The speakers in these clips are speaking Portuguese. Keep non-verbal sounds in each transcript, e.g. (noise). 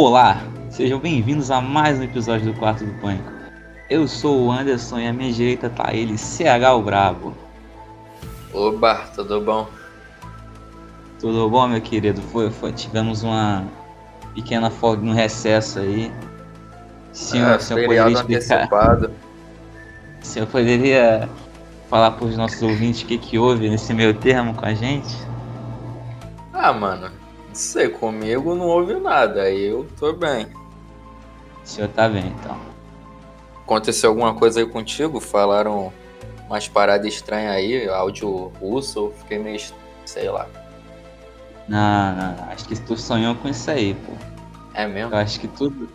Olá, sejam bem-vindos a mais um episódio do Quarto do Pânico. Eu sou o Anderson e à minha direita tá ele, CH o Brabo. Oba, tudo bom? Tudo bom, meu querido? Foi, foi, tivemos uma pequena folga no recesso aí. Senhor, ah, senhor poderia explicar? Antecipado. O senhor poderia falar para os nossos ouvintes o que, que houve nesse meio termo com a gente? Ah, mano, sei, comigo não houve nada, eu tô bem. O senhor tá bem, então. Aconteceu alguma coisa aí contigo? Falaram umas paradas estranhas aí, áudio russo, eu fiquei meio, sei lá. Não, não, não, acho que tu sonhou com isso aí, pô. É mesmo? Eu acho que tudo.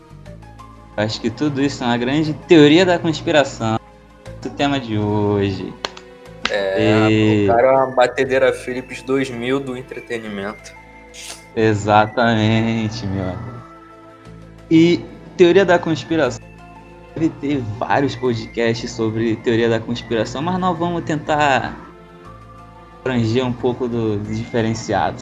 Eu acho que tudo isso é uma grande teoria da conspiração. O tema de hoje. É, e... o cara é uma batedeira Philips 2000 do entretenimento. Exatamente, meu. E teoria da conspiração. Deve ter vários podcasts sobre teoria da conspiração, mas nós vamos tentar abranger um pouco do, do diferenciado.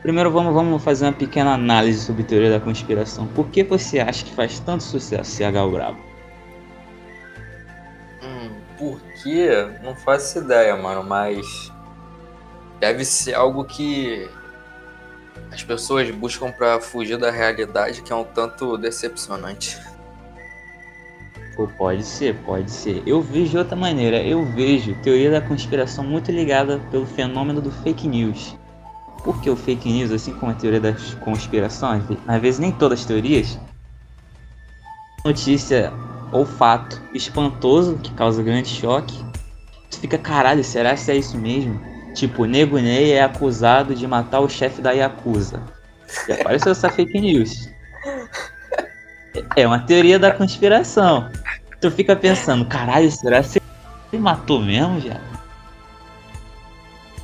Primeiro vamos, vamos fazer uma pequena análise sobre teoria da conspiração. Por que você acha que faz tanto sucesso CH Bravo? Hum, por quê? Não faço ideia, mano, mas deve ser algo que as pessoas buscam para fugir da realidade, que é um tanto decepcionante. Pô, pode ser, pode ser. Eu vejo de outra maneira. Eu vejo teoria da conspiração muito ligada pelo fenômeno do fake news. Porque o fake news, assim como a teoria da conspiração, às vezes nem todas as teorias, notícia ou fato espantoso que causa grande choque, tu fica, caralho, será que é isso mesmo? Tipo, Nego Ney é acusado de matar o chefe da Yakuza. E apareceu essa fake news. É uma teoria da conspiração. Tu fica pensando, caralho, será que ele matou mesmo, já?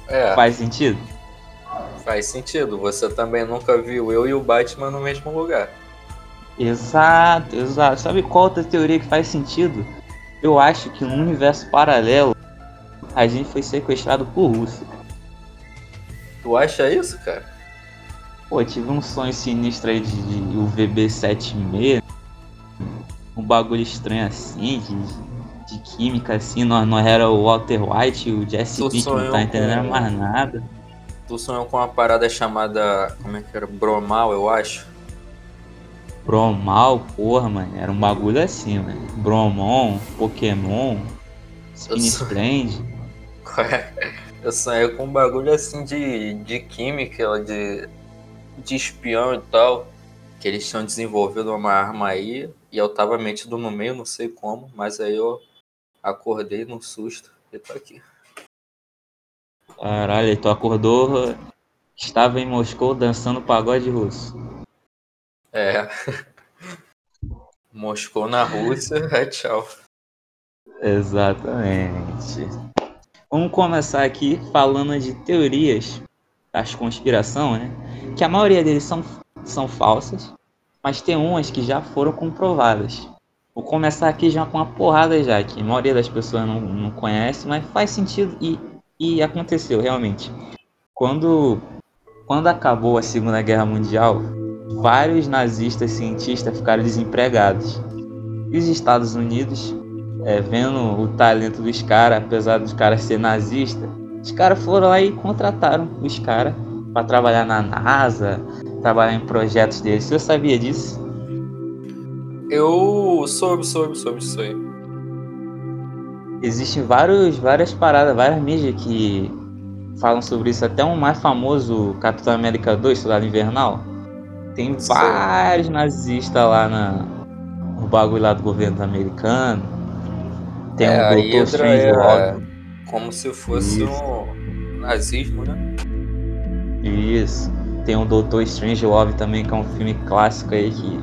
É. Faz sentido? Faz sentido. Você também nunca viu eu e o Batman no mesmo lugar. Exato, exato. Sabe qual outra teoria que faz sentido? Eu acho que num universo paralelo a gente foi sequestrado por Rússia. Tu acha isso, cara? Pô, tive um sonho sinistro aí de, de UVB76. Um bagulho estranho assim, de, de química assim. Nós, nós era o Walter White, o Jesse Pinkman, não tá entendendo com... mais nada. Tu sonhou com uma parada chamada. Como é que era? Bromal, eu acho. Bromal, porra, mano. Era um bagulho assim, mano. Bromon, Pokémon, Skin Strange. (laughs) Eu sonhei com um bagulho assim de, de química, de, de espião e tal. Que eles tinham desenvolvido uma arma aí e eu tava metido no meio, não sei como, mas aí eu acordei no susto e tô aqui. Caralho, tu acordou, estava em Moscou dançando pagode russo. É. (laughs) Moscou na Rússia, (laughs) é tchau. Exatamente. Vamos começar aqui falando de teorias das conspiração, né? Que a maioria deles são, são falsas, mas tem umas que já foram comprovadas. Vou começar aqui já com uma porrada já, que a maioria das pessoas não, não conhece, mas faz sentido e, e aconteceu realmente. Quando, quando acabou a Segunda Guerra Mundial, vários nazistas cientistas ficaram desempregados. E os Estados Unidos é, vendo o talento dos caras, apesar dos caras ser nazistas, os caras foram lá e contrataram os caras para trabalhar na NASA, trabalhar em projetos deles. Você sabia disso? Eu soube, soube, soube disso aí. Existem vários, várias paradas, várias mídias que falam sobre isso. Até um mais famoso, Capitão América 2, Soldado Invernal. Tem vários nazistas lá na, no bagulho lá do governo americano tem é, um Doutor Strange é como se fosse Isso. um nazismo, né? Isso. Tem um Doutor Strange Love também, que é um filme clássico aí que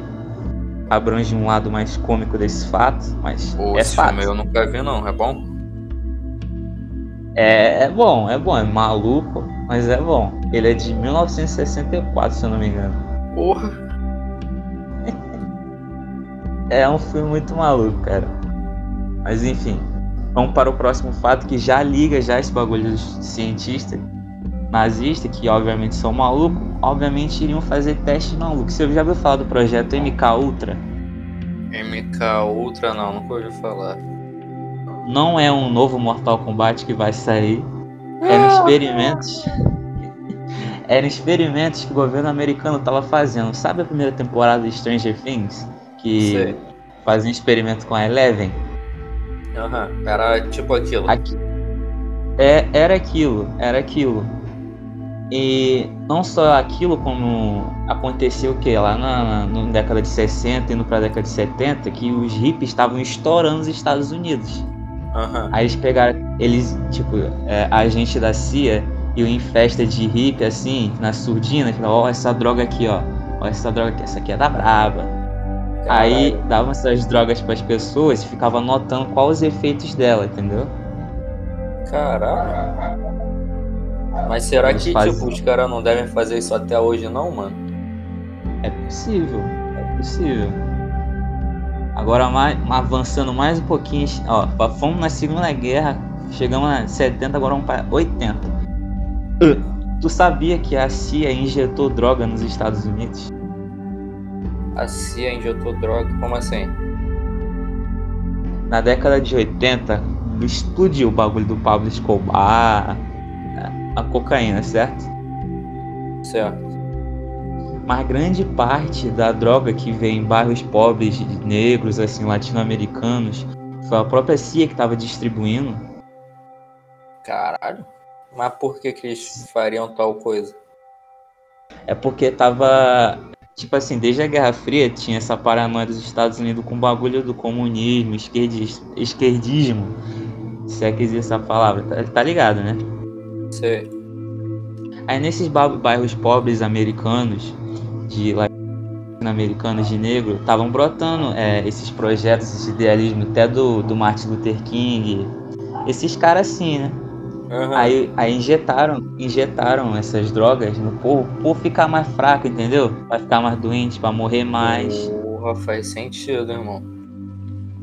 abrange um lado mais cômico desse fato, mas Pô, é esse fato. filme eu nunca vi não, é bom? É, é bom, é bom, é maluco, mas é bom. Ele é de 1964, se eu não me engano. Porra! (laughs) é um filme muito maluco, cara. Mas enfim, vamos para o próximo fato que já liga já esse bagulho de cientista, nazistas, que obviamente são malucos, obviamente iriam fazer testes malucos. Você já ouviu falar do projeto MK Ultra? MK Ultra não, nunca ouvi falar. Não é um novo Mortal Kombat que vai sair. Eram experimentos. (laughs) Eram experimentos que o governo americano estava fazendo. Sabe a primeira temporada de Stranger Things? Que Sei. fazia um experimento com a Eleven? Aham, era tipo aquilo. Aqui. É, era aquilo, era aquilo. E não só aquilo, como aconteceu o que? Lá na, na, década de 60 indo pra década de 70, que os hippies estavam estourando os Estados Unidos. Aham. Aí eles pegaram, eles, tipo, é, a agente da CIA iam em festa de hippie, assim, na surdina, que ó, essa droga aqui, ó. Ó, essa droga aqui, essa aqui é da braba. Aí Caralho. davam essas drogas pras pessoas e ficava anotando quais os efeitos dela, entendeu? Caralho. Mas será Eles que, fazem- tipo, os caras não devem fazer isso até hoje não, mano? É possível, é possível. Agora, mais, avançando mais um pouquinho, ó, fomos na Segunda Guerra, chegamos a 70, agora vamos para 80. Tu sabia que a CIA injetou droga nos Estados Unidos? A CIA injetou droga, como assim? Na década de 80, explodiu o bagulho do Pablo Escobar, a cocaína, certo? Certo. Mas grande parte da droga que vem em bairros pobres, negros, assim, latino-americanos, foi a própria CIA que estava distribuindo. Caralho. Mas por que que eles fariam tal coisa? É porque tava. Tipo assim, desde a Guerra Fria tinha essa paranoia dos Estados Unidos com o bagulho do comunismo, esquerdis- esquerdismo. Se é que existe essa palavra, tá, tá ligado, né? Sei. Aí nesses ba- bairros pobres americanos, de latino-americanos de negro, estavam brotando é, esses projetos, esse idealismo até do, do Martin Luther King. Esses caras assim, né? Aham. Aí, aí injetaram, injetaram essas drogas no povo, povo ficar mais fraco, entendeu? Vai ficar mais doente, vai morrer mais. Porra, faz sentido, irmão.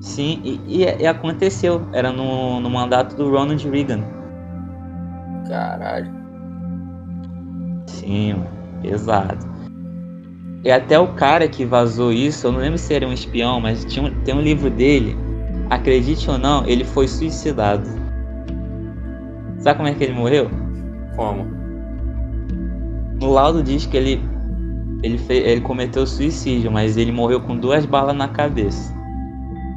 Sim, e, e- e aconteceu. Era no, no mandato do Ronald Reagan. Caralho. Sim, mano, pesado. E até o cara que vazou isso, eu não lembro se era um espião, mas tinha tem um livro dele. Acredite ou não, ele foi suicidado. Sabe como é que ele morreu? Como? No laudo diz que ele ele, fe- ele cometeu suicídio, mas ele morreu com duas balas na cabeça.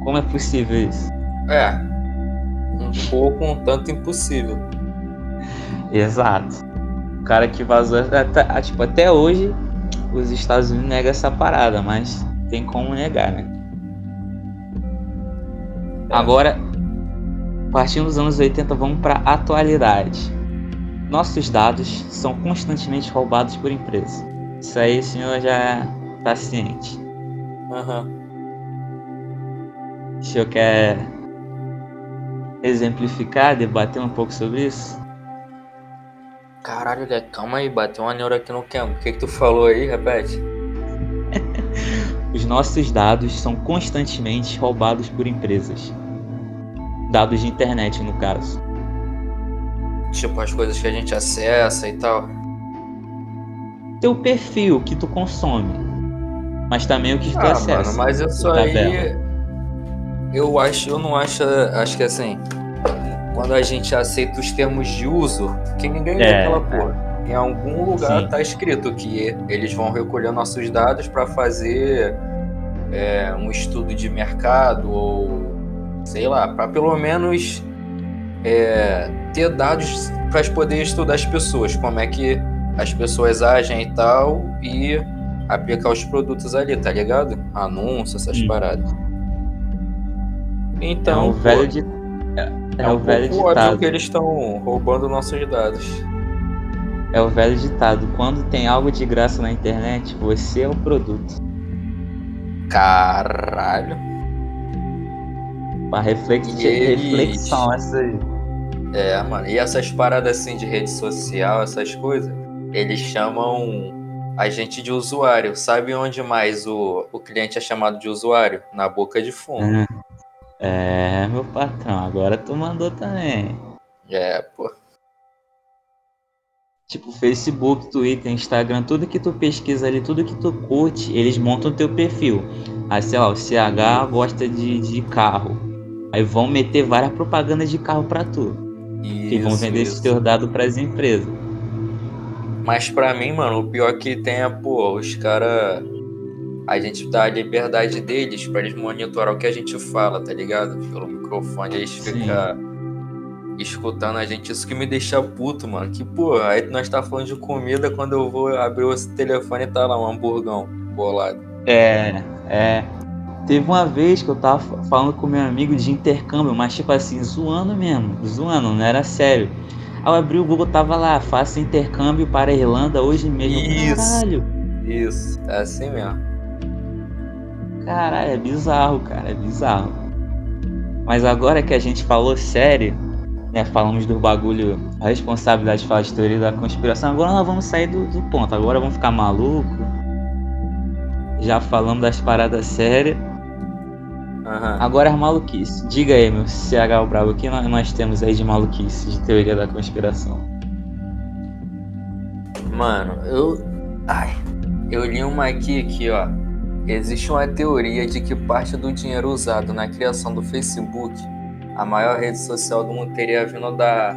Como é possível isso? É. Um pouco, um tanto impossível. Exato. O cara que vazou, até, ah, tipo, até hoje os Estados Unidos negam essa parada, mas tem como negar, né? É. Agora, partindo dos anos 80, vamos para atualidade. Nossos dados são constantemente roubados por empresas. Isso aí o senhor já tá ciente. Aham. O senhor quer exemplificar, debater um pouco sobre isso? Caralho, Lé, calma aí, bateu uma neura aqui no campo. O que que tu falou aí? Repete. (laughs) Os nossos dados são constantemente roubados por empresas. Dados de internet, no caso. Tipo, as coisas que a gente acessa e tal. Teu perfil, que tu consome. Mas também o que tu Ah, acessa. mano, mas isso Tabela. aí. Eu acho, eu não acho. Acho que assim. Quando a gente aceita os termos de uso, que ninguém lê É, aquela porra. Em algum lugar Sim. tá escrito que eles vão recolher nossos dados para fazer é, um estudo de mercado ou sei lá, para pelo menos é, ter dados para poder estudar as pessoas, como é que as pessoas agem e tal, e aplicar os produtos ali, tá ligado? Anúncio, essas Hum. paradas. É Então, o pô, velho de. É, é, é o um velho ditado. que eles estão roubando nossos dados. É o velho ditado. Quando tem algo de graça na internet, você é o produto. Caralho. Pra reflex... Eles- reflexão essa aí. É, mano. E essas paradas assim de rede social, essas coisas, eles chamam a gente de usuário. Sabe onde mais o, o cliente é chamado de usuário? Na boca de fumo. É, meu patrão, agora tu mandou também. É, pô. Tipo, Facebook, Twitter, Instagram, tudo que tu pesquisa ali, tudo que tu curte, eles montam teu perfil. Aí, sei lá, o CH gosta de, de carro. Aí vão meter várias propagandas de carro pra tu. Isso, que vão vender isso. esses teus dados pras empresas. Mas pra mim, mano, o pior que tem é, pô, os caras. A gente dá a liberdade deles pra eles monitorar o que a gente fala, tá ligado? Pelo microfone, eles ficam escutando a gente. Isso que me deixa puto, mano. Que, pô, aí nós tá falando de comida, quando eu vou abrir o telefone tá lá um hamburgão bolado. É, é. Teve uma vez que eu tava fa- falando com meu amigo de intercâmbio, mas tipo assim, zoando mesmo, zoando, não era sério. Aí eu abri o Google, tava lá, faça intercâmbio para a Irlanda hoje mesmo. Isso. Caralho, Isso, é assim mesmo. caralho, é bizarro, cara, é bizarro. Mas agora que a gente falou sério, né, falamos do bagulho, a responsabilidade de falar de teoria da conspiração, agora nós vamos sair do, do ponto, agora vamos ficar maluco. Já falamos das paradas sérias. Aham. Agora as maluquices. Diga aí, meu CH Bravo, o que nós, nós temos aí de maluquice, de teoria da conspiração? Mano, eu. Ai. Eu li uma aqui que, ó. Existe uma teoria de que parte do dinheiro usado na criação do Facebook, a maior rede social do mundo, teria vindo da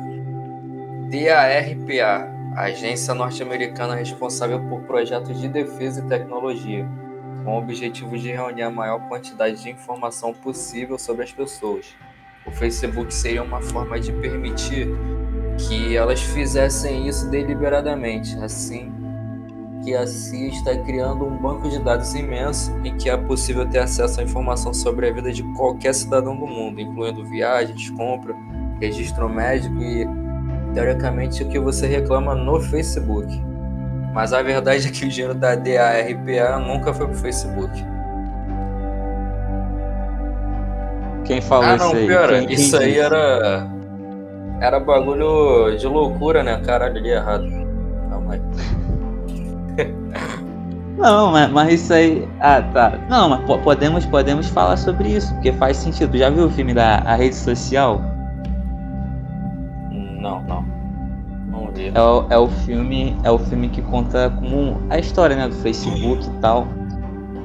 DARPA, agência norte-americana responsável por projetos de defesa e tecnologia, com o objetivo de reunir a maior quantidade de informação possível sobre as pessoas. O Facebook seria uma forma de permitir que elas fizessem isso deliberadamente, assim que a CIA está criando um banco de dados imenso em que é possível ter acesso à informação sobre a vida de qualquer cidadão do mundo, incluindo viagens, compra, registro médico e, teoricamente, o que você reclama no Facebook. Mas a verdade é que o dinheiro da DARPA nunca foi pro Facebook. Quem falou ah, isso não, aí? pera, Quem- quem isso aí disse? era. Era bagulho de loucura, né? Caralho, ali errado. Calma aí. (laughs) Não, mas, mas isso aí. Ah, tá. Não, mas po- podemos, podemos falar sobre isso, porque faz sentido. Já viu o filme da a Rede Social? Não, não. É o, é o filme. É o filme que conta como a história né, do Facebook e tal.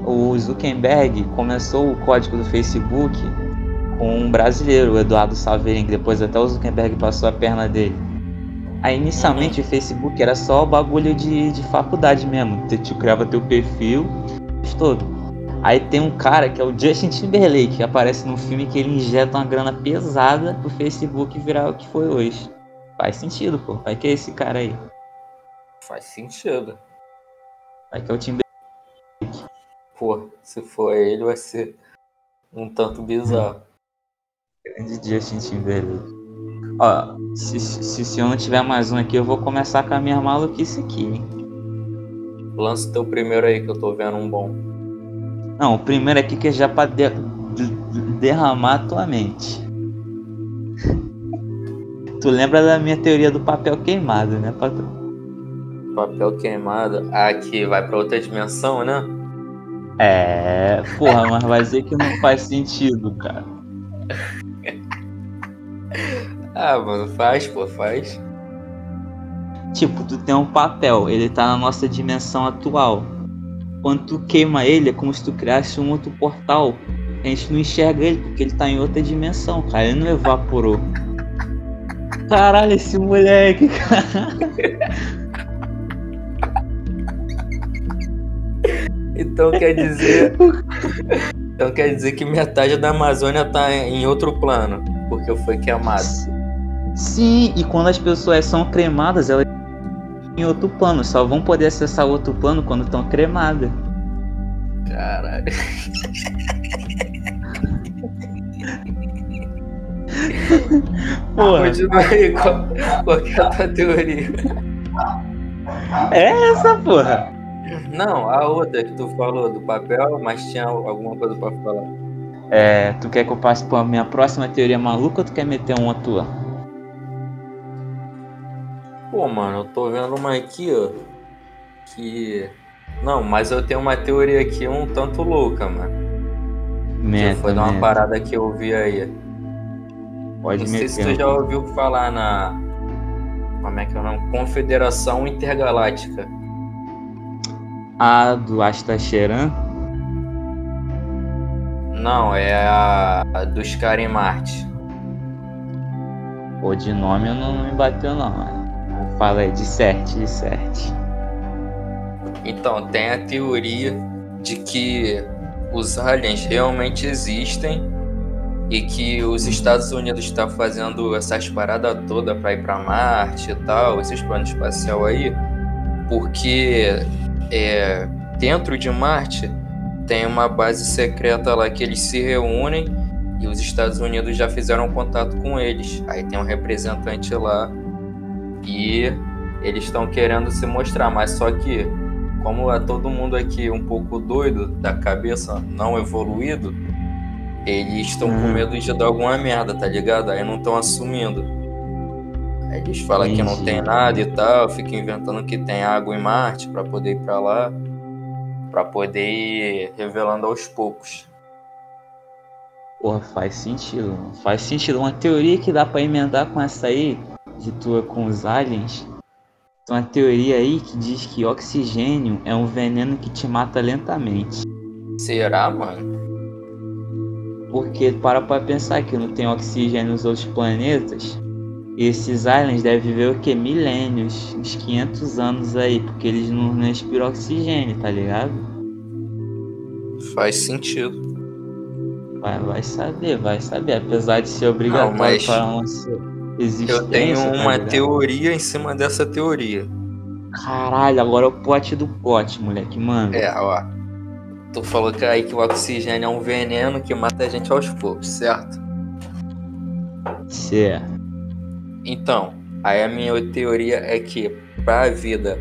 O Zuckerberg começou o código do Facebook com um brasileiro, o Eduardo Saverin, depois até o Zuckerberg passou a perna dele. Aí inicialmente o Facebook era só bagulho de, de faculdade mesmo. Tu, tu criava teu perfil, todo. Aí tem um cara que é o Justin Timberlake, que aparece no filme que ele injeta uma grana pesada pro Facebook virar o que foi hoje. Faz sentido, pô. Vai que é esse cara aí. Faz sentido. Vai que é o Timberlake. Pô, se for ele, vai ser um tanto bizarro. Grande Justin Timberlake. Ó, se, se, se eu não tiver mais um aqui, eu vou começar com a minha maluquice aqui, hein? Lança o teu primeiro aí que eu tô vendo um bom. Não, o primeiro aqui que é já pra de- de- derramar a tua mente. Tu lembra da minha teoria do papel queimado, né, patrão? Papel queimado. Ah, que vai pra outra dimensão, né? É, porra, mas vai dizer que não faz sentido, cara. (laughs) Ah, mano, faz, pô, faz. Tipo, tu tem um papel, ele tá na nossa dimensão atual. Quando tu queima ele, é como se tu criasse um outro portal. A gente não enxerga ele porque ele tá em outra dimensão, cara. Ele não evaporou. Caralho, esse moleque, (laughs) cara. Então quer dizer. (laughs) então quer dizer que metade da Amazônia tá em outro plano. Porque foi queimado. Sim, e quando as pessoas são cremadas, elas em outro plano. Só vão poder acessar outro plano quando estão cremadas. Caralho. (laughs) Porra, Continua aí, qual, qual que é a tua teoria? é essa, porra. Não, a outra que tu falou do papel, mas tinha alguma coisa pra falar. É, tu quer que eu passe pra minha próxima teoria maluca ou tu quer meter uma tua? Pô, mano, eu tô vendo uma aqui, ó. Que. Não, mas eu tenho uma teoria aqui um tanto louca, mano. Meta, foi de uma meta. parada que eu vi aí. Pode Não sei se tu já ouviu falar na. Como é que é o nome? Confederação Intergaláctica. A do Astacheran? Não, é a, a dos caras em Marte. Pô, de nome eu não me bateu não. Fala aí, de certo, de certo. Então, tem a teoria de que os aliens realmente existem e que os Estados Unidos estão tá fazendo essas paradas todas para ir para Marte e tal, esses planos espacial aí, porque é, dentro de Marte tem uma base secreta lá que eles se reúnem e os Estados Unidos já fizeram contato com eles. Aí tem um representante lá e eles estão querendo se mostrar, mas só que como é todo mundo aqui um pouco doido da cabeça, não evoluído, eles estão com uhum. medo de dar alguma merda, tá ligado? Aí não estão assumindo. Aí eles falam Entendi. que não tem nada e tal, ficam inventando que tem água em Marte para poder ir para lá, para poder ir revelando aos poucos. Porra, faz sentido. Faz sentido. Uma teoria que dá para emendar com essa aí, de tua com os aliens. Tem uma teoria aí que diz que oxigênio é um veneno que te mata lentamente. Será, mano? Porque para pra pensar que não tem oxigênio nos outros planetas. Esses aliens devem viver o que? Milênios, uns 500 anos aí, porque eles não, não respiram oxigênio, tá ligado? Faz sentido. Vai, vai saber, vai saber. Apesar de ser obrigatório não, mas para uma existência. Eu tenho tá uma tá teoria em cima dessa teoria. Caralho, agora é o pote do pote, moleque, mano. É, ó. Tu falou que aí que o oxigênio é um veneno que mata a gente aos poucos, certo? Certo. Então, aí a minha teoria é que para a vida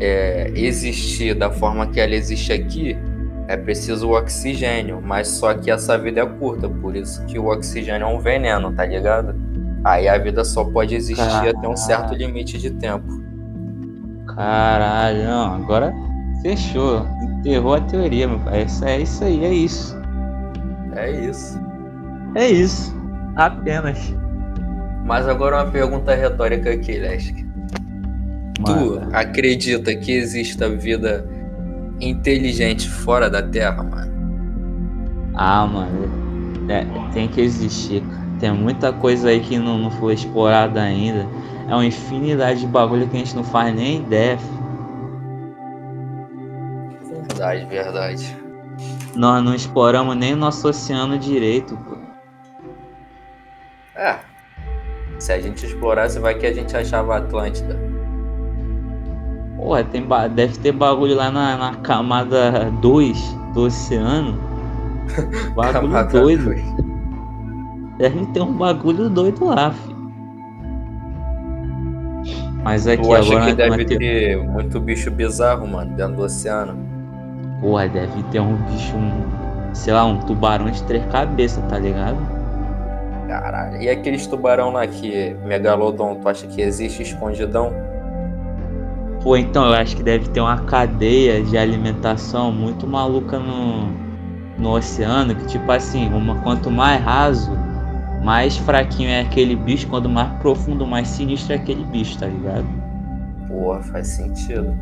é, existir da forma que ela existe aqui, é preciso o oxigênio, mas só que essa vida é curta, por isso que o oxigênio é um veneno, tá ligado? Aí a vida só pode existir Caralho. até um certo limite de tempo. Caralho, não, agora fechou errou a teoria, meu pai. É isso aí, é isso. É isso. É isso. Apenas. Mas agora uma pergunta retórica aqui, Lesk. Tu acredita que exista vida inteligente fora da Terra, mano? Ah, mano. É, tem que existir. Tem muita coisa aí que não, não foi explorada ainda. É uma infinidade de bagulho que a gente não faz nem ideia. Verdade, verdade. Nós não exploramos nem o nosso oceano direito, pô. É. Se a gente explorasse, vai que a gente achava a Atlântida. Porra, tem deve ter bagulho lá na, na camada 2 do oceano. (laughs) Bagulho doido. Deve ter um bagulho doido lá, filho. Mas aqui tu acha agora. que deve ter muito bicho bizarro, mano, dentro do oceano? Porra, deve ter um bicho, um, sei lá, um tubarão de três cabeças, tá ligado? Caralho. E aqueles tubarão lá que Megalodon, tu acha que existe escondidão? Pô, então eu acho que deve ter uma cadeia de alimentação muito maluca no, no oceano, que tipo assim, uma, quanto mais raso, mais fraquinho é aquele bicho, quanto mais profundo, mais sinistro é aquele bicho, tá ligado? Porra, faz sentido.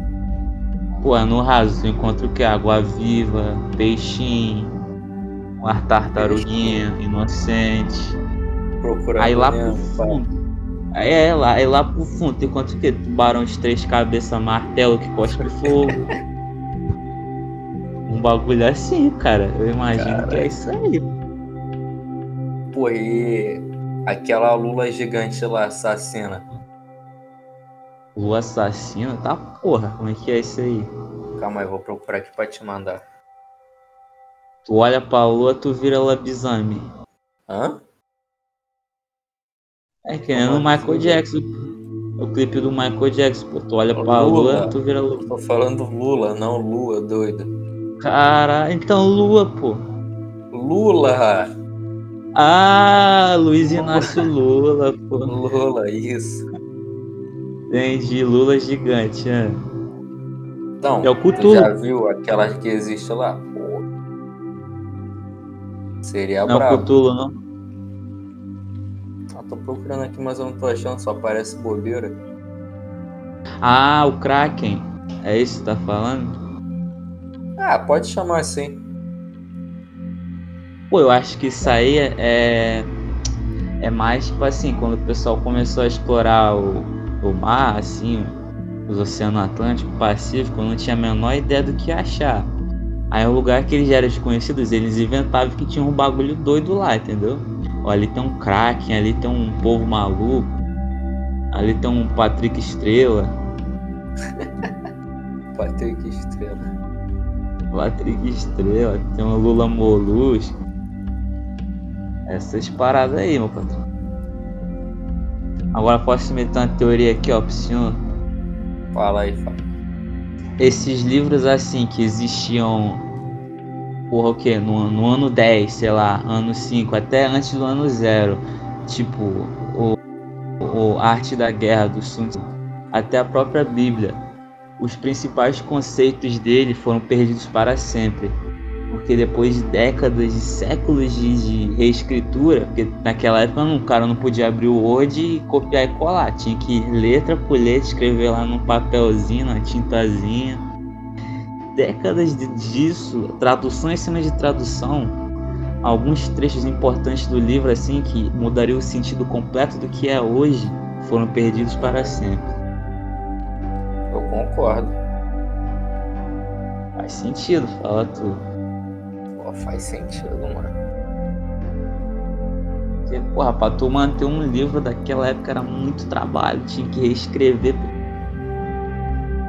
Pô, no raso tu encontra o que? Água viva, peixinho, uma tartaruguinha inocente. Procura aí lá pro fundo. Aí é, lá, aí lá pro fundo tu encontra o que? Tubarão de três cabeças, martelo que cospe fogo. (laughs) um bagulho assim, cara. Eu imagino cara. que é isso aí. Pô, e aquela lula gigante lá, assassina. O assassino? Tá porra, como é que é isso aí? Calma aí, vou procurar aqui pra te mandar. Tu olha pra lua, tu vira lobisomem. Hã? É que nem no Michael Jackson. O clipe do Michael Jackson, pô. Tu olha pra lua, lua tu vira lua. Tô falando Lula, não Lua, doido. Cara, então Lua, pô. Lula! Ah, Luiz Inácio Lula, pô. Lula, isso. Entendi, Lula gigante, é. Então, é o Cthulhu. já viu aquelas que existe lá? Pô. Seria não é o Cthulhu, não? Ah, tô procurando aqui, mas eu não tô achando, só aparece bobeira. Ah, o Kraken. É isso que tá falando? Ah, pode chamar assim. Pô, eu acho que isso aí é. É mais tipo assim, quando o pessoal começou a explorar o, o mar, assim, os oceanos Atlântico, Pacífico, eu não tinha a menor ideia do que achar. Aí o lugar que eles já eram desconhecidos, eles inventavam que tinha um bagulho doido lá, entendeu? Ó, ali tem um Kraken, ali tem um povo maluco, ali tem um Patrick Estrela. (laughs) Patrick Estrela. Patrick Estrela, tem um Lula Molusco. Essas paradas aí, meu patrão. Agora posso meter uma teoria aqui, ó, pro senhor. Fala aí, fala. Esses livros assim que existiam porra, o quê? No, no ano 10, sei lá, ano 5, até antes do ano 0. Tipo, o, o Arte da Guerra do Sun Tzu, até a própria Bíblia. Os principais conceitos dele foram perdidos para sempre. Porque depois de décadas e séculos de, de reescritura, porque naquela época o cara não podia abrir o Word e copiar e colar. Tinha que ir letra por letra, escrever lá num papelzinho, na tintazinha décadas disso, tradução em de tradução, alguns trechos importantes do livro assim que mudariam o sentido completo do que é hoje foram perdidos para sempre. Eu concordo. Faz sentido, fala tu. Faz sentido, mano. Porque, porra, pra tu manter um livro daquela época era muito trabalho, tinha que reescrever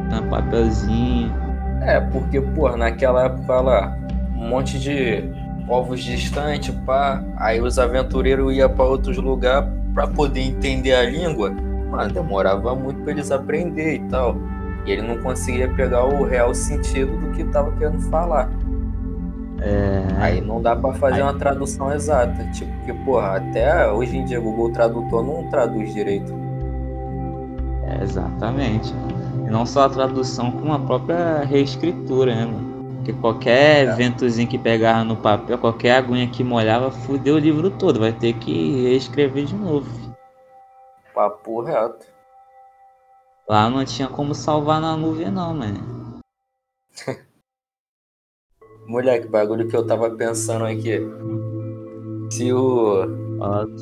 na papelzinho é, porque, pô, naquela época lá, um monte de povos distantes, pá. Aí os aventureiros iam para outros lugares para poder entender a língua. Mano, demorava muito para eles aprender e tal. E ele não conseguia pegar o real sentido do que tava querendo falar. É... Aí não dá para fazer Aí... uma tradução exata. Tipo, que, porra, até hoje em dia o Google Tradutor não traduz direito. É, exatamente. E não só a tradução, como a própria reescritura, né, mano? Porque qualquer é. ventozinho que pegava no papel, qualquer aguinha que molhava, fudeu o livro todo. Vai ter que reescrever de novo. Papo reto. Lá não tinha como salvar na nuvem, não, mano. (laughs) Moleque, bagulho que eu tava pensando aqui. Se o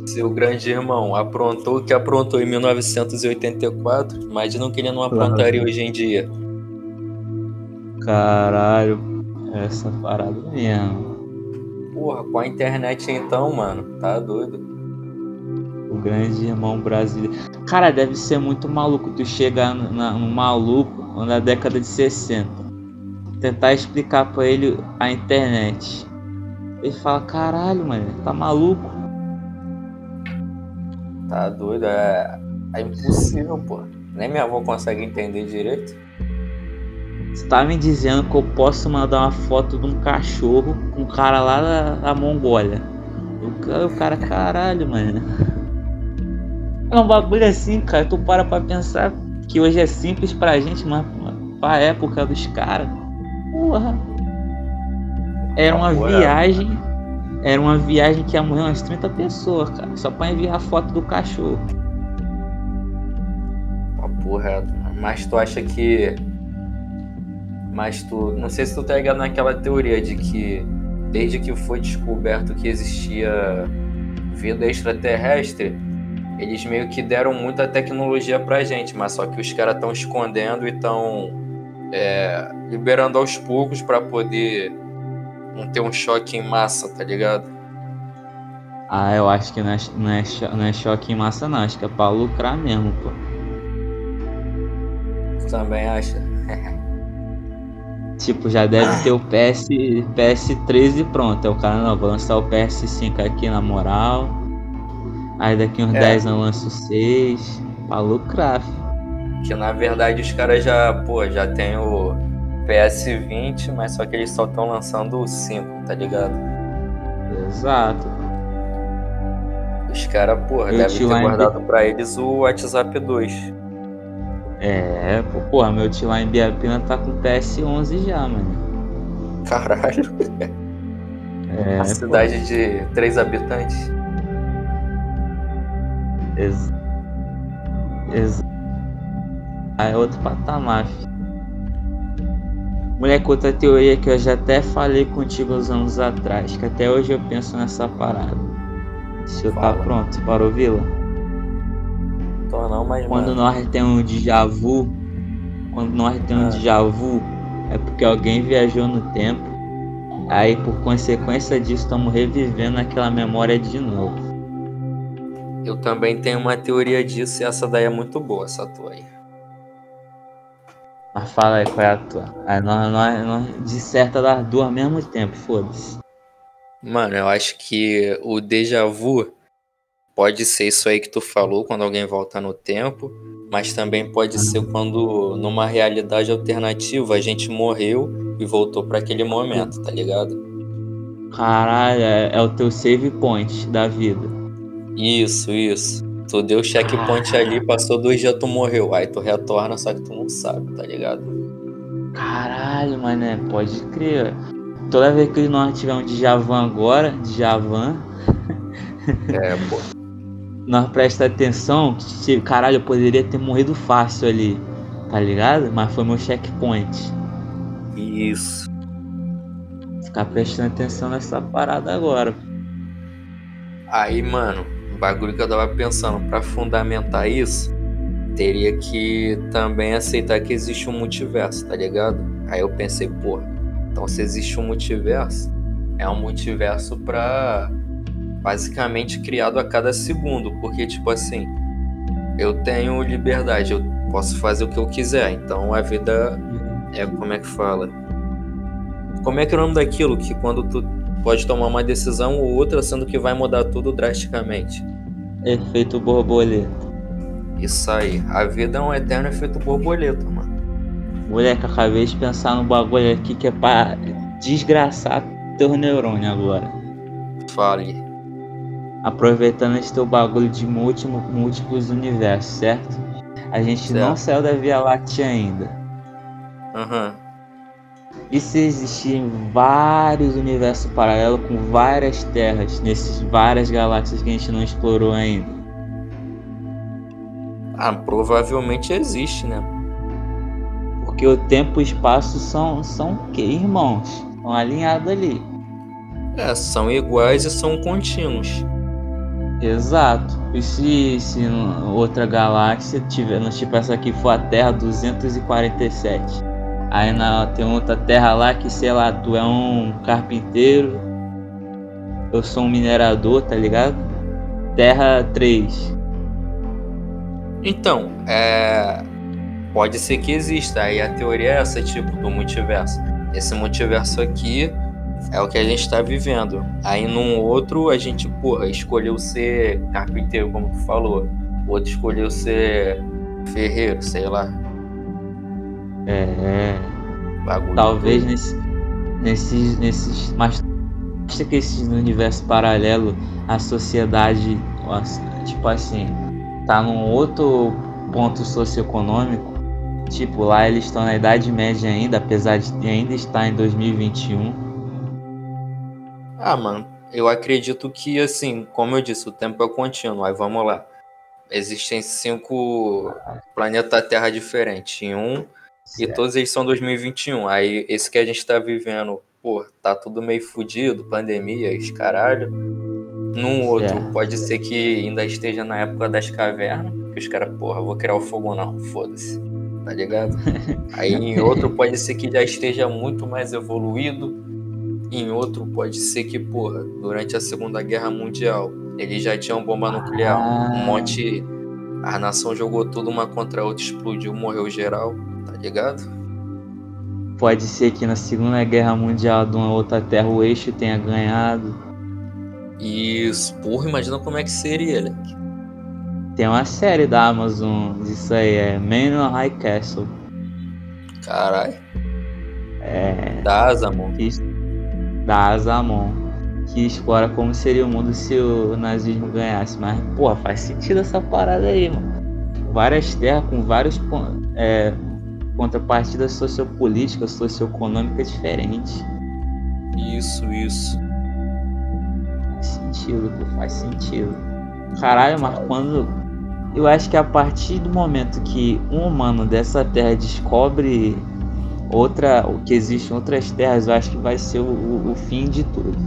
seu grande irmão aprontou o que aprontou em 1984, imagina que ele não aprontaria claro. hoje em dia. Caralho, essa parada mesmo. Porra, com a internet então, mano, tá doido. O grande irmão brasileiro. Cara, deve ser muito maluco tu chegar no maluco na década de 60. Tentar explicar pra ele a internet. Ele fala, caralho, mano, tá maluco? Tá doido? É, é impossível, pô. Nem minha avó consegue entender direito. Você tá me dizendo que eu posso mandar uma foto de um cachorro com um cara lá da, da Mongólia. O, o cara, caralho, mano. É um bagulho assim, cara. Tu para pra pensar que hoje é simples pra gente, mas pra época dos caras. Porra. Era uma viagem era uma viagem que ia morrer umas 30 pessoas, cara. Só pra enviar a foto do cachorro. porra, mas tu acha que. Mas tu. Não sei se tu tá ligado naquela teoria de que desde que foi descoberto que existia vida extraterrestre, eles meio que deram muita tecnologia pra gente, mas só que os caras estão escondendo e estão é, liberando aos poucos para poder não ter um choque em massa, tá ligado? Ah, eu acho que não é, não é, não é choque em massa, não. Acho que é pra lucrar mesmo, pô. Tu também acha? tipo, já deve ter o PS, PS3 e pronto. É o cara, não, vou lançar o PS5 aqui na moral. Aí daqui uns é. 10 eu lanço o 6. Pra lucrar, filho. Que na verdade os caras já, pô, já tem o PS20, mas só que eles só estão lançando o 5, tá ligado? Exato. Os caras, porra, devem ter guardado em... pra eles o WhatsApp 2. É, porra, meu tio lá em Biapina tá com PS11 já, mano. Caralho. É, A cidade de 3 habitantes. Ex... Ex... Aí é outro patamar. Moleque, outra teoria que eu já até falei contigo uns anos atrás, que até hoje eu penso nessa parada. Se eu tá pronto para ouvi-la? Tô não, mas Quando mano, nós temos um déjà vu, quando nós temos um Ah. déjà vu, é porque alguém viajou no tempo. Aí por consequência disso estamos revivendo aquela memória de novo. eu também tenho uma teoria disso e essa daí é muito boa, essa tua aí. Mas fala aí qual é a tua. Aí nós, nós, nós disserta das duas ao mesmo tempo, foda-se. Mano, eu acho que o déjà vu pode ser isso aí que tu falou quando alguém volta no tempo, mas também pode ser quando numa realidade alternativa a gente morreu e voltou pra aquele momento, tá ligado? Caralho, é, é o teu save point da vida. Isso, isso. Tu deu checkpoint ali, passou dois dias, tu morreu. Aí tu retorna, só que tu não sabe, tá ligado? Caralho, mané, pode crer. Toda vez que nós tivermos de Javan agora, de Javan, (laughs) É, pô. nós presta atenção que, tipo, caralho, eu poderia ter morrido fácil ali, tá ligado? Mas foi meu checkpoint. Isso. Ficar prestando atenção nessa parada agora. Aí, mano, o bagulho que eu tava pensando, pra fundamentar isso, teria que também aceitar que existe um multiverso, tá ligado? Aí eu pensei, porra, então se existe um multiverso, é um multiverso pra basicamente criado a cada segundo, porque tipo assim, eu tenho liberdade, eu posso fazer o que eu quiser, então a vida é como é que fala? Como é que é o nome daquilo que quando tu pode tomar uma decisão ou outra, sendo que vai mudar tudo drasticamente? Efeito borboleta. Isso aí. A vida é um eterno efeito borboleta, mano. Moleque, acabei de pensar no bagulho aqui que é pra desgraçar teu neurônio agora. Fale. Aproveitando esse teu bagulho de múltiplo, múltiplos universos, certo? A gente não Certo. saiu da Via Láctea ainda. Aham. E se existirem vários universos paralelos com várias terras nesses várias galáxias que a gente não explorou ainda? Ah, provavelmente existe, né? Porque o tempo e o espaço são, são o quê, irmãos? Estão alinhados ali. É, são iguais e são contínuos. Exato. E se, se outra galáxia tiver, no tipo essa aqui for a Terra 247? Aí na, tem outra Terra lá que, sei lá, tu é um carpinteiro, eu sou um minerador, tá ligado? Terra 3. Então, é. Pode ser que exista. Aí a teoria é essa, tipo, do multiverso. Esse multiverso aqui é o que a gente tá vivendo. Aí num outro a gente, porra, escolheu ser carpinteiro, como tu falou. O outro escolheu ser ferreiro, sei lá. É. Bagulho. Talvez nesse, nesses, nesses. Mas acha que esses universo paralelo, a sociedade, tipo assim, tá num outro ponto socioeconômico. Tipo, lá eles estão na Idade Média ainda, apesar de ainda estar em 2021. Ah, mano, eu acredito que, assim, como eu disse, o tempo é contínuo. Aí vamos lá. Existem cinco planetas Terra diferentes. Em um, e todos eles são 2021. Aí esse que a gente tá vivendo, pô, tá tudo meio fudido, pandemia, os caralho. Num outro, Certo. pode ser que ainda esteja na época das cavernas, que os caras, porra, vou criar o fogo não, foda-se. Tá ligado? (laughs) Aí em outro pode ser que já esteja muito mais evoluído. Em outro pode ser que, porra, durante a Segunda Guerra Mundial, eles já tinham bomba nuclear. Um Ah. monte. A nação jogou tudo uma contra a outra, explodiu, morreu geral, tá ligado? Pode ser que na Segunda Guerra Mundial de uma outra terra o eixo tenha ganhado. Isso, porra, imagina como é que seria, né? Tem uma série da Amazon disso aí, é Man on High Castle. Caralho. É. Da asa, mano. que- da Azamon, que explora como seria o mundo se o nazismo ganhasse. Mas, porra, faz sentido essa parada aí, mano. Várias terras com vários é, contrapartidas sociopolíticas, socioeconômicas diferentes. Isso, isso. Faz sentido, pô, faz sentido. Caralho, mas quando, eu acho que a partir do momento que um humano dessa terra descobre outra, que existem outras terras, eu acho que vai ser o, o, o fim de tudo.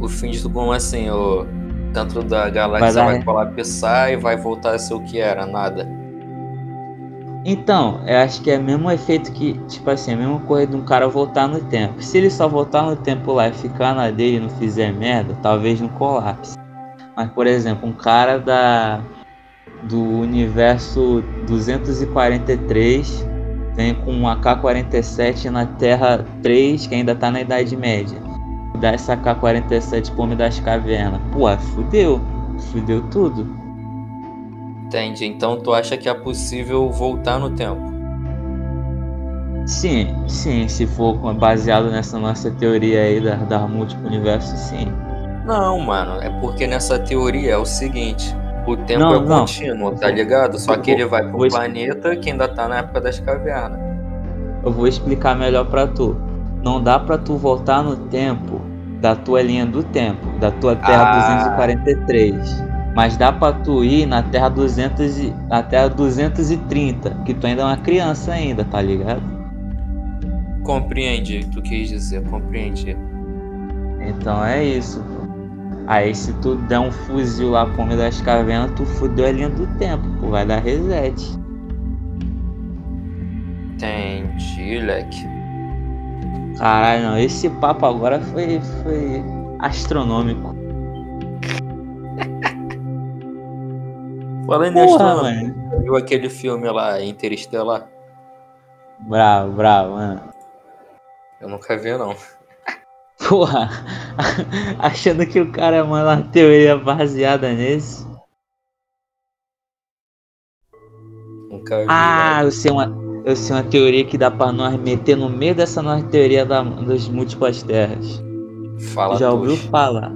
O fim de tudo, como assim? O dentro da galáxia vai, vai colapsar e vai voltar a ser o que era, nada. Então, eu acho que é o mesmo efeito que, tipo assim, a mesma coisa de um cara voltar no tempo. Se ele só voltar no tempo lá e ficar na dele e não fizer merda, talvez não colapse. Mas, por exemplo, um cara da do universo 243 vem com um AK-47 na Terra 3, que ainda tá na Idade Média. Dá essa AK-47 pro Homem das Cavernas. Pô, fudeu. Fudeu tudo. Entende? Então tu acha que é possível voltar no tempo? Sim, sim, se for baseado nessa nossa teoria aí da, da múltiplo universo, sim. Não, mano, é porque nessa teoria é o seguinte: o tempo não, é não. contínuo, tá ligado? Só que ele vai pro vou... planeta que ainda tá na época das cavernas. Eu vou explicar melhor para tu. Não dá para tu voltar no tempo da tua linha do tempo, da tua Terra ah. 243. Mas dá pra tu ir na Terra 200 e, na Terra 230, que tu ainda é uma criança ainda, tá ligado? Compreendi, tu quis dizer, compreendi. Então é isso. Aí se tu der um fuzil lá pro homem das cavernas, tu fudeu a linha do tempo, pô, vai dar reset. Entendi, leque. Caralho, não, esse papo agora foi, foi astronômico. (laughs) Falando em astronômico, viu aquele filme lá, Interestelar? Bravo, bravo, mano. Eu nunca vi, não. Porra, (laughs) achando que o cara é uma teoria baseada nesse. Nunca vi. Ah, né? eu sei, uma, eu sei uma teoria que dá pra nós meter no meio dessa nossa teoria da, das múltiplas terras. Fala tu já ouviu falar?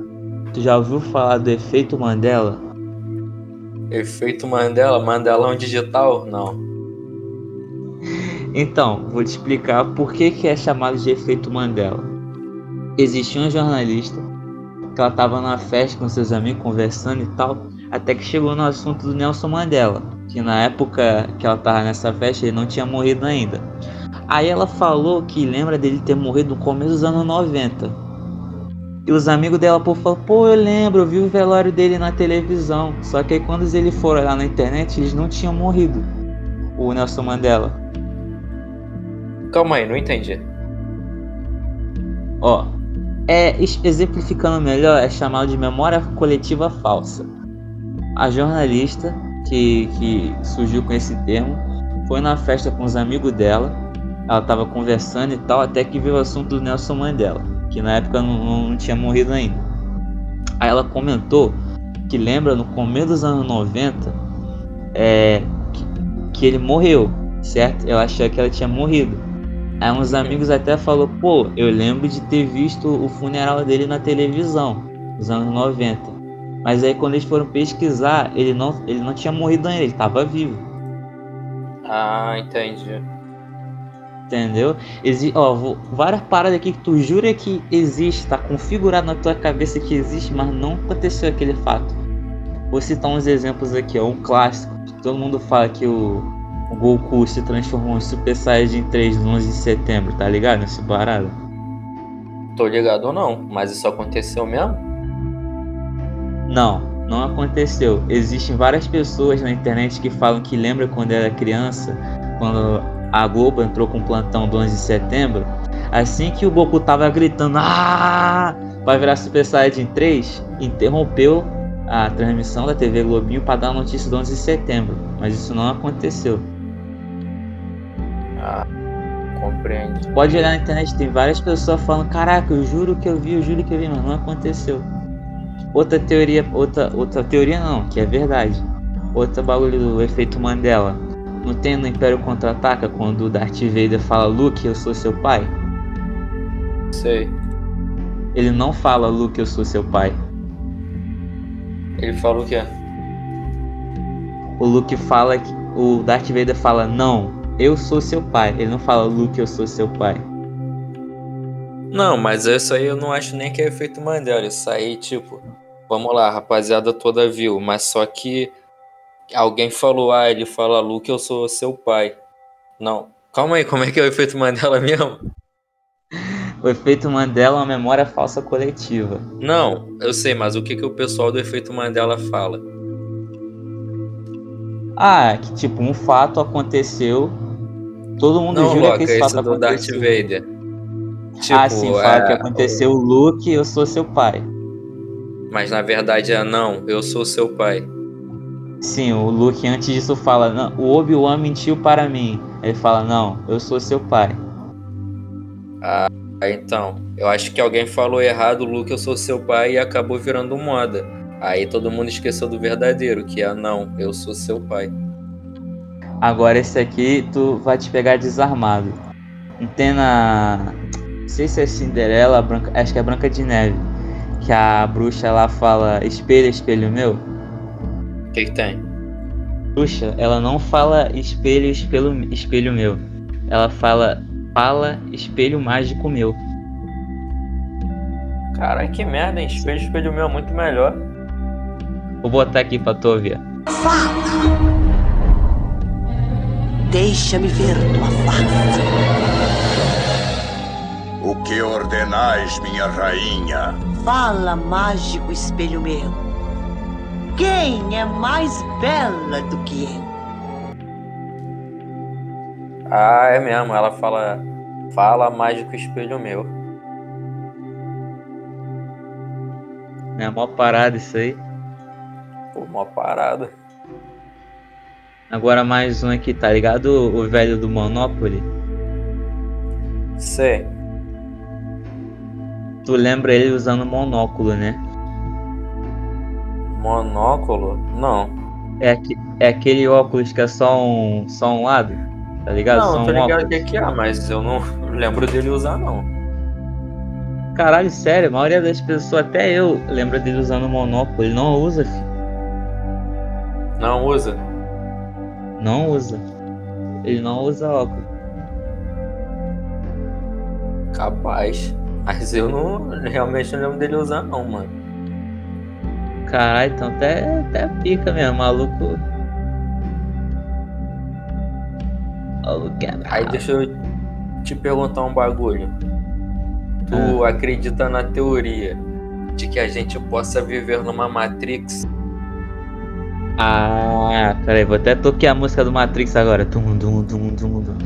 Tu já ouviu falar do efeito Mandela? Efeito Mandela? Mandelão digital? Não. Então, vou te explicar por que, que é chamado de efeito Mandela existia uma jornalista que ela estava numa festa com seus amigos conversando e tal, até que chegou no assunto do Nelson Mandela, que na época que ela estava nessa festa ele não tinha morrido ainda. Aí ela falou que lembra dele ter morrido no começo dos anos 90. E os amigos dela pô, falaram, pô, eu lembro, eu vi o velório dele na televisão. Só que aí quando eles foram lá na internet, eles não tinham morrido. O Nelson Mandela. Calma aí, não entendi. Ó, é, exemplificando melhor, é chamado de memória coletiva falsa. A jornalista que, que surgiu com esse termo foi na festa com os amigos dela, ela estava conversando e tal, até que viu o assunto do Nelson Mandela, que na época não, não tinha morrido ainda. Aí ela comentou que lembra no começo dos anos 90 é, que, que ele morreu, certo? Eu achei que ela tinha morrido. Aí uns amigos até falou, pô, eu lembro de ter visto o funeral dele na televisão, nos anos 90. Mas aí quando eles foram pesquisar, ele não, ele não tinha morrido ainda, ele estava vivo. Ah, entendi. Entendeu? Exi ó, vou, várias paradas aqui que tu jura que existe, tá configurado na tua cabeça que existe, mas não aconteceu aquele fato. Vou citar uns exemplos aqui, ó, um clássico. Todo mundo fala que o o Goku se transformou em Super Saiyajin 3 no 11 de setembro, tá ligado nesse parada? Tô ligado ou não, mas isso aconteceu mesmo? Não, não aconteceu. Existem várias pessoas na internet que falam que lembra quando era criança, quando a Globo entrou com o plantão do 11 de setembro, assim que o Goku tava gritando ah, vai virar Super Saiyajin 3, interrompeu a transmissão da TV Globinho para dar a notícia do 11 de setembro, mas isso não aconteceu. Ah, compreendo. Pode olhar na internet, tem várias pessoas falando, caraca, eu juro que eu vi, eu juro que eu vi, mas não aconteceu. Outra teoria, outra, outra teoria não, que é verdade. Outra bagulho do efeito Mandela. Não tem no Império Contra-Ataca quando o Darth Vader fala, Luke, eu sou seu pai? Sei. Ele não fala, Luke, eu sou seu pai. Ele fala o quê? O Luke fala que. O Darth Vader fala, não, eu sou seu pai. Ele não fala, Luke, eu sou seu pai. Não, mas isso aí eu não acho nem que é efeito Mandela. Isso aí, tipo, vamos lá, rapaziada toda viu. Mas só que Alguém falou, ah, ele fala, Luke, eu sou seu pai. Não. Calma aí, como é que é o efeito Mandela (laughs) mesmo? O efeito Mandela é uma memória falsa coletiva. Não, eu sei, mas o que, que o pessoal do efeito Mandela fala? Ah, que tipo, um fato aconteceu. Todo mundo Não, jura Loki, que esse fato do Darth aconteceu. Vader. Tipo, ah, sim, fala é, que aconteceu o Luke, eu sou seu pai. Mas na verdade é não, eu sou seu pai. Sim, o Luke antes disso fala, não, o Obi-Wan mentiu para mim. Ele fala, não, eu sou seu pai. Ah, então, eu acho que alguém falou errado, Luke, eu sou seu pai, e acabou virando moda. Aí todo mundo esqueceu do verdadeiro, que é não, eu sou seu pai. Agora esse aqui tu vai te pegar desarmado. Não tem na. Não sei se é Cinderela, Branca... acho que é Branca de Neve. Que a bruxa lá fala espelho, espelho meu. O que, que tem? Bruxa, ela não fala espelho, espelho, espelho meu. Ela fala fala espelho mágico meu. Caralho, que merda, hein? Espelho, espelho meu é muito melhor. Vou botar aqui pra tu ouvir. Deixa-me ver tua face. O que ordenais, minha rainha? Fala, mágico espelho meu. Quem é mais bela do que eu? Ah, é mesmo, ela fala. Fala mágico espelho meu. É a maior parada isso aí. Pô, uma parada. Agora mais um aqui, tá ligado? O o velho do Monopoly. Sei. Tu lembra ele usando monóculo, né? Monóculo? Não. É, é aquele óculos que é só um, só um lado, tá ligado? só não, um tô ligado o óculos. que que é, mas eu não (laughs) lembro dele usar, não. Caralho, sério, a maioria das pessoas, até eu, lembra dele usando monóculo. Ele não usa, filho. Não usa? Não usa. Ele não usa óculos. Capaz. Mas eu não realmente não lembro dele usar, não, mano. Caralho, então até, até pica mesmo, maluco. Maluco é Aí deixa eu te perguntar um bagulho. Tu acredita na teoria de que a gente possa viver numa Matrix? Ah, peraí, vou até tocar a música do Matrix agora. Tum, dum, dum, dum, dum.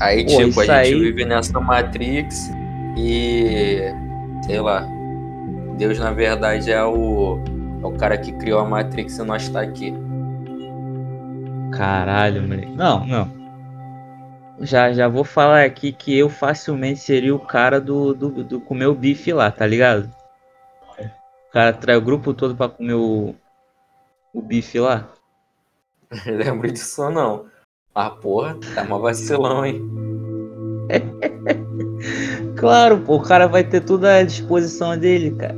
Aí, Pô, tipo, a gente aí- vive nessa Matrix e. sei lá. Deus, na verdade, é o. É o cara que criou a Matrix e nós tá aqui. Caralho, moleque. Não, não. Já, já vou falar aqui que eu facilmente seria o cara do, do, do comer o bife lá, tá ligado? O cara trai o grupo todo pra comer o, o bife lá. (laughs) Lembro disso não. Ah, porra, tá uma vacilão, hein? (laughs) Claro, pô, o cara vai ter tudo à disposição dele, cara.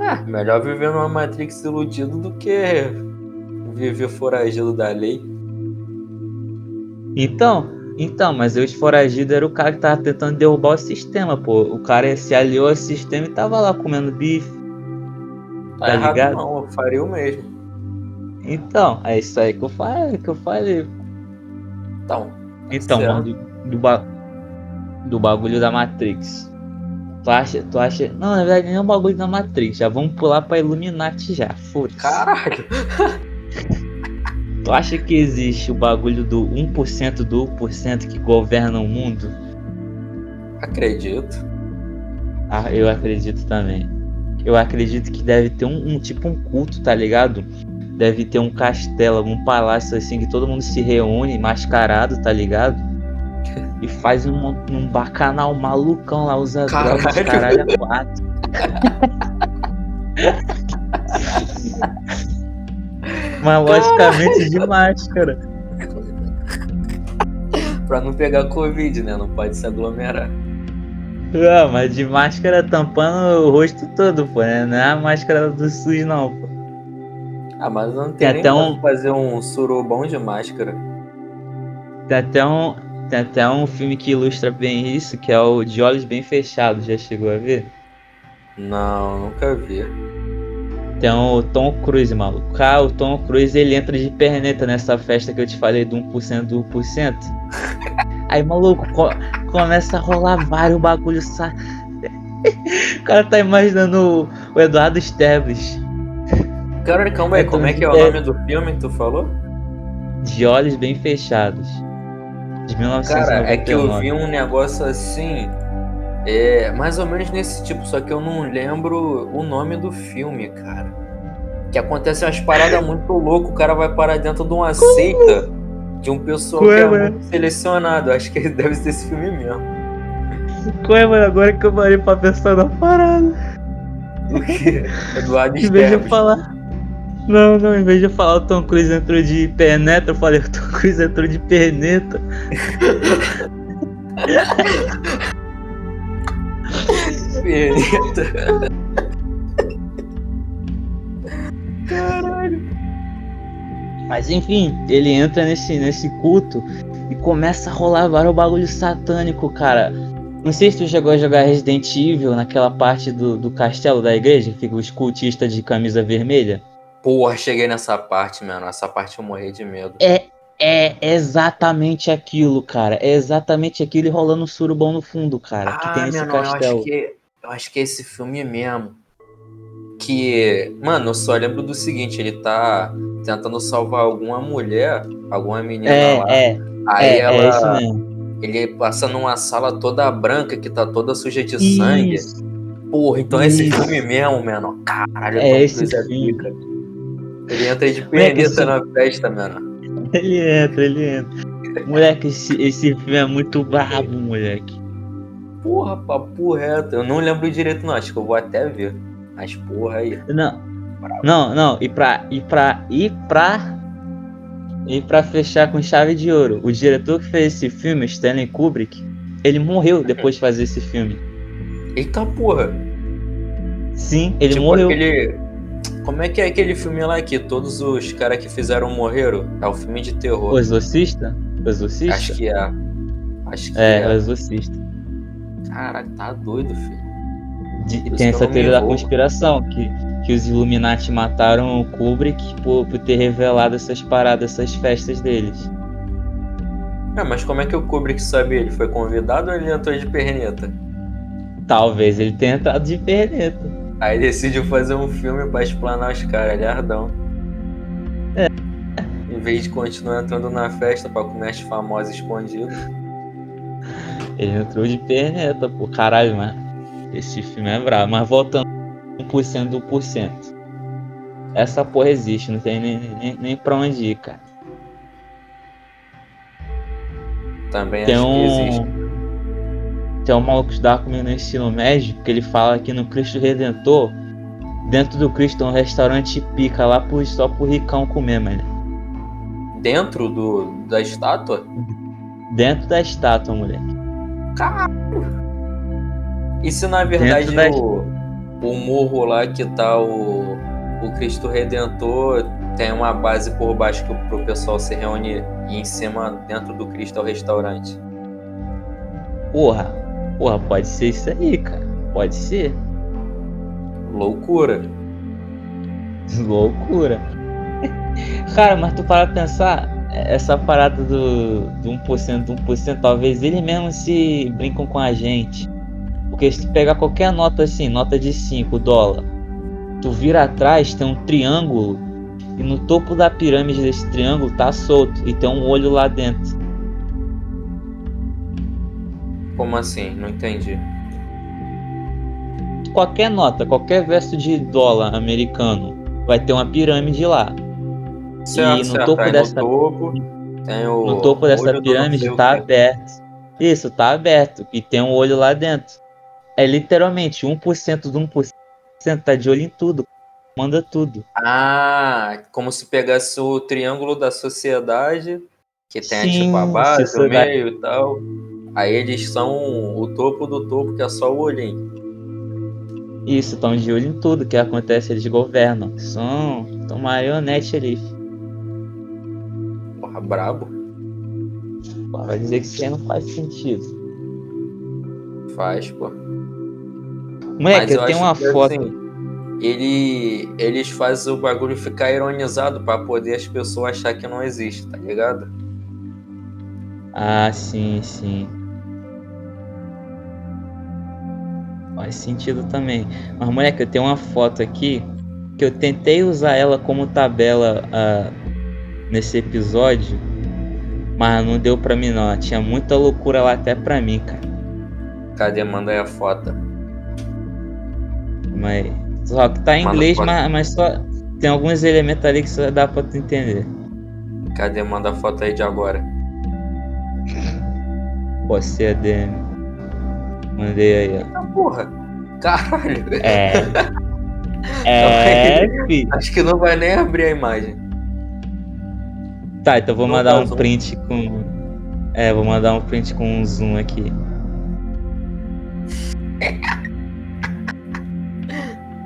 Ah, melhor viver numa Matrix iludido do que viver foragido da lei. Então, então, mas os foragidos era o cara que tava tentando derrubar o sistema, pô. O cara se aliou ao sistema e tava lá comendo bife. Tá, Tá ligado? não, eu faria o mesmo. Então, é isso aí que eu falei, que eu falei. Então, Então, mano, do, do, ba- do bagulho da Matrix. Tu acha, tu acha. Não, na verdade, nem é um bagulho da Matrix. Já vamos pular pra Illuminati já. Foda-se. caralho. Tu acha que existe o bagulho do 1% do 1% que governa o mundo? Acredito. Ah, eu acredito também. Eu acredito que deve ter um, um tipo um culto, tá ligado? Deve ter um castelo, algum palácio assim que todo mundo se reúne mascarado, tá ligado? E faz um, um bacanal malucão lá, usa Caralho. drogas, caralho, a quatro. Mas logicamente de máscara. Pra não pegar Covid, né? Não pode se aglomerar. Ah, mas de máscara tampando o rosto todo, pô, né? Não é a máscara do SUS não, pô. Ah, mas não Tem tem até como um- fazer um surubão de máscara. Tem até um, tem até um filme que ilustra bem isso, que é o De Olhos Bem Fechados, já chegou a ver? Não, nunca vi. Tem o Tom Cruise, maluco. Cara, o Tom Cruise ele entra de perneta nessa festa que eu te falei do 1% do 1%. (laughs) Aí, maluco, co começa a rolar vários bagulhos. Sa... (laughs) o cara tá imaginando o Eduardo Sterblitch. Cara, calma aí, como é que é o nome do filme que tu falou? De Olhos Bem Fechados. De 1999. Cara, é que eu vi um negócio assim. É, mais ou menos nesse tipo, só que eu não lembro o nome do filme, cara. Que acontece umas paradas (laughs) muito loucas, o cara vai parar dentro de uma seita de um pessoal que é, é mano? muito selecionado. Acho que (laughs) deve ser esse filme mesmo. Qual é, mano? Agora que eu parei pra pensar na parada. O quê? (laughs) Eduardo Em vez de falar. Não, não, em vez de eu falar o Tom Cruise entrou de penetra, eu falei o Tom Cruise entrou de perneta. Perneta. Caralho. Mas enfim, ele entra nesse, nesse culto e começa a rolar vários bagulho satânico, cara. Não sei se tu chegou a jogar Resident Evil naquela parte do, do castelo da igreja, que fica os cultistas de camisa vermelha. Porra, cheguei nessa parte, mano. Essa parte eu morri de medo. É exatamente aquilo, cara. É exatamente aquilo e rolando um surubão no fundo, cara. que tem Ah, meu, não, eu castelo. acho que eu acho que é esse filme mesmo. Que, mano, eu só lembro do seguinte, ele tá tentando salvar alguma mulher, alguma menina lá. É, é, Aí é, ela, é isso mesmo. ele passa numa sala toda branca que tá toda suja de sangue. Isso. Porra, então é esse Isso. filme mesmo, mano. Caralho, É esse é filme. Ele entra de esse- na festa, mano. Ele entra, ele entra. Moleque, esse, esse filme é muito brabo, moleque. Porra, papo reto. Eu não lembro direito, não. Acho que eu vou até ver. Mas porra aí. Não, não, não. E pra, e pra, e pra, e pra fechar com chave de ouro, o diretor que fez esse filme, Stanley Kubrick, ele morreu depois de fazer esse filme. Eita porra. Sim, ele tipo morreu. aquele. Como é que é aquele filme lá que todos os caras que fizeram morreram? É o filme de terror. O Exorcista? O Exorcista? Acho que é. Acho que É, o é. Exorcista. Caraca, tá doido, filho. De- tem essa teoria da conspiração, que, que os Illuminati mataram o Kubrick por, por ter revelado essas paradas, essas festas deles. É, mas como é que o Kubrick sabia? Ele foi convidado ou ele entrou de perneta? Talvez ele tenha entrado de perneta. Aí decidiu fazer um filme pra explanar os caras, ele é. É. Em vez de continuar entrando na festa pra comer as famosas escondidas. Ele entrou de perneta, pô. Caralho, mano. Esse filme é brabo. Mas voltando 1% do 1%. Essa porra existe, não tem nem, nem, nem pra onde ir, cara. Também Tem acho que um. Tem um maluco que estudava comigo no ensino médio que ele fala que no Cristo Redentor, dentro do Cristo tem um restaurante pica lá por, só pro ricão comer, mano. Dentro do, da estátua? Dentro da estátua, moleque. E se na verdade da- o, o morro lá que tá o, o Cristo Redentor tem uma base por baixo que, pro pessoal se reunir e em cima, dentro do Cristo, é o restaurante? Porra, porra, pode ser isso aí, cara. Pode ser. Loucura. (laughs) Loucura. Cara, mas tu para pensar, essa parada do, do 1% do 1%, talvez eles mesmo se brincam com a gente. Porque se tu pegar qualquer nota assim, nota de 5 dólar, tu vira atrás, tem um triângulo, e no topo da pirâmide desse triângulo tá solto, e tem um olho lá dentro. Como assim? Não entendi. Qualquer nota, qualquer verso de dólar americano, vai ter uma pirâmide lá. Certo, no certo. topo Aí dessa- no topo tem o. No topo dessa pirâmide tá quê. aberto. Isso, tá aberto. E tem um olho lá dentro. É literalmente 1% do 1% tá de olho em tudo. Manda tudo. Ah, como se pegasse o triângulo da sociedade, que tem Sim, tipo a base, o meio e tal. Aí eles são o topo do topo, que é só o olhinho. Isso, estão de olho em tudo que acontece, eles governam. São, são marionete ali. Porra, brabo. Pô, vai dizer que isso aí não faz sentido. Faz, pô. Moleque, eu eu tenho uma foto. assim, ele, eles fazem o bagulho ficar ironizado pra poder as pessoas achar que não existe, tá ligado? Ah, sim, sim. Faz sentido também. Mas, moleque, eu tenho uma foto aqui que eu tentei usar ela como tabela ah, nesse episódio, mas não deu pra mim não. Tinha muita loucura lá até pra mim, cara. Cadê? Manda aí a foto. Mas só que tá em Manda inglês, mas, mas só tem alguns elementos ali que só dá pra tu entender. Cadê? Manda a foto aí de agora. Pô, CDM. Mandei aí, ó. Ah, porra. Caralho. É. (laughs) É, fi. Acho que não vai nem abrir a imagem. Tá, então vou Não mandar dá um zoom. print com. É, vou mandar um print com um zoom aqui.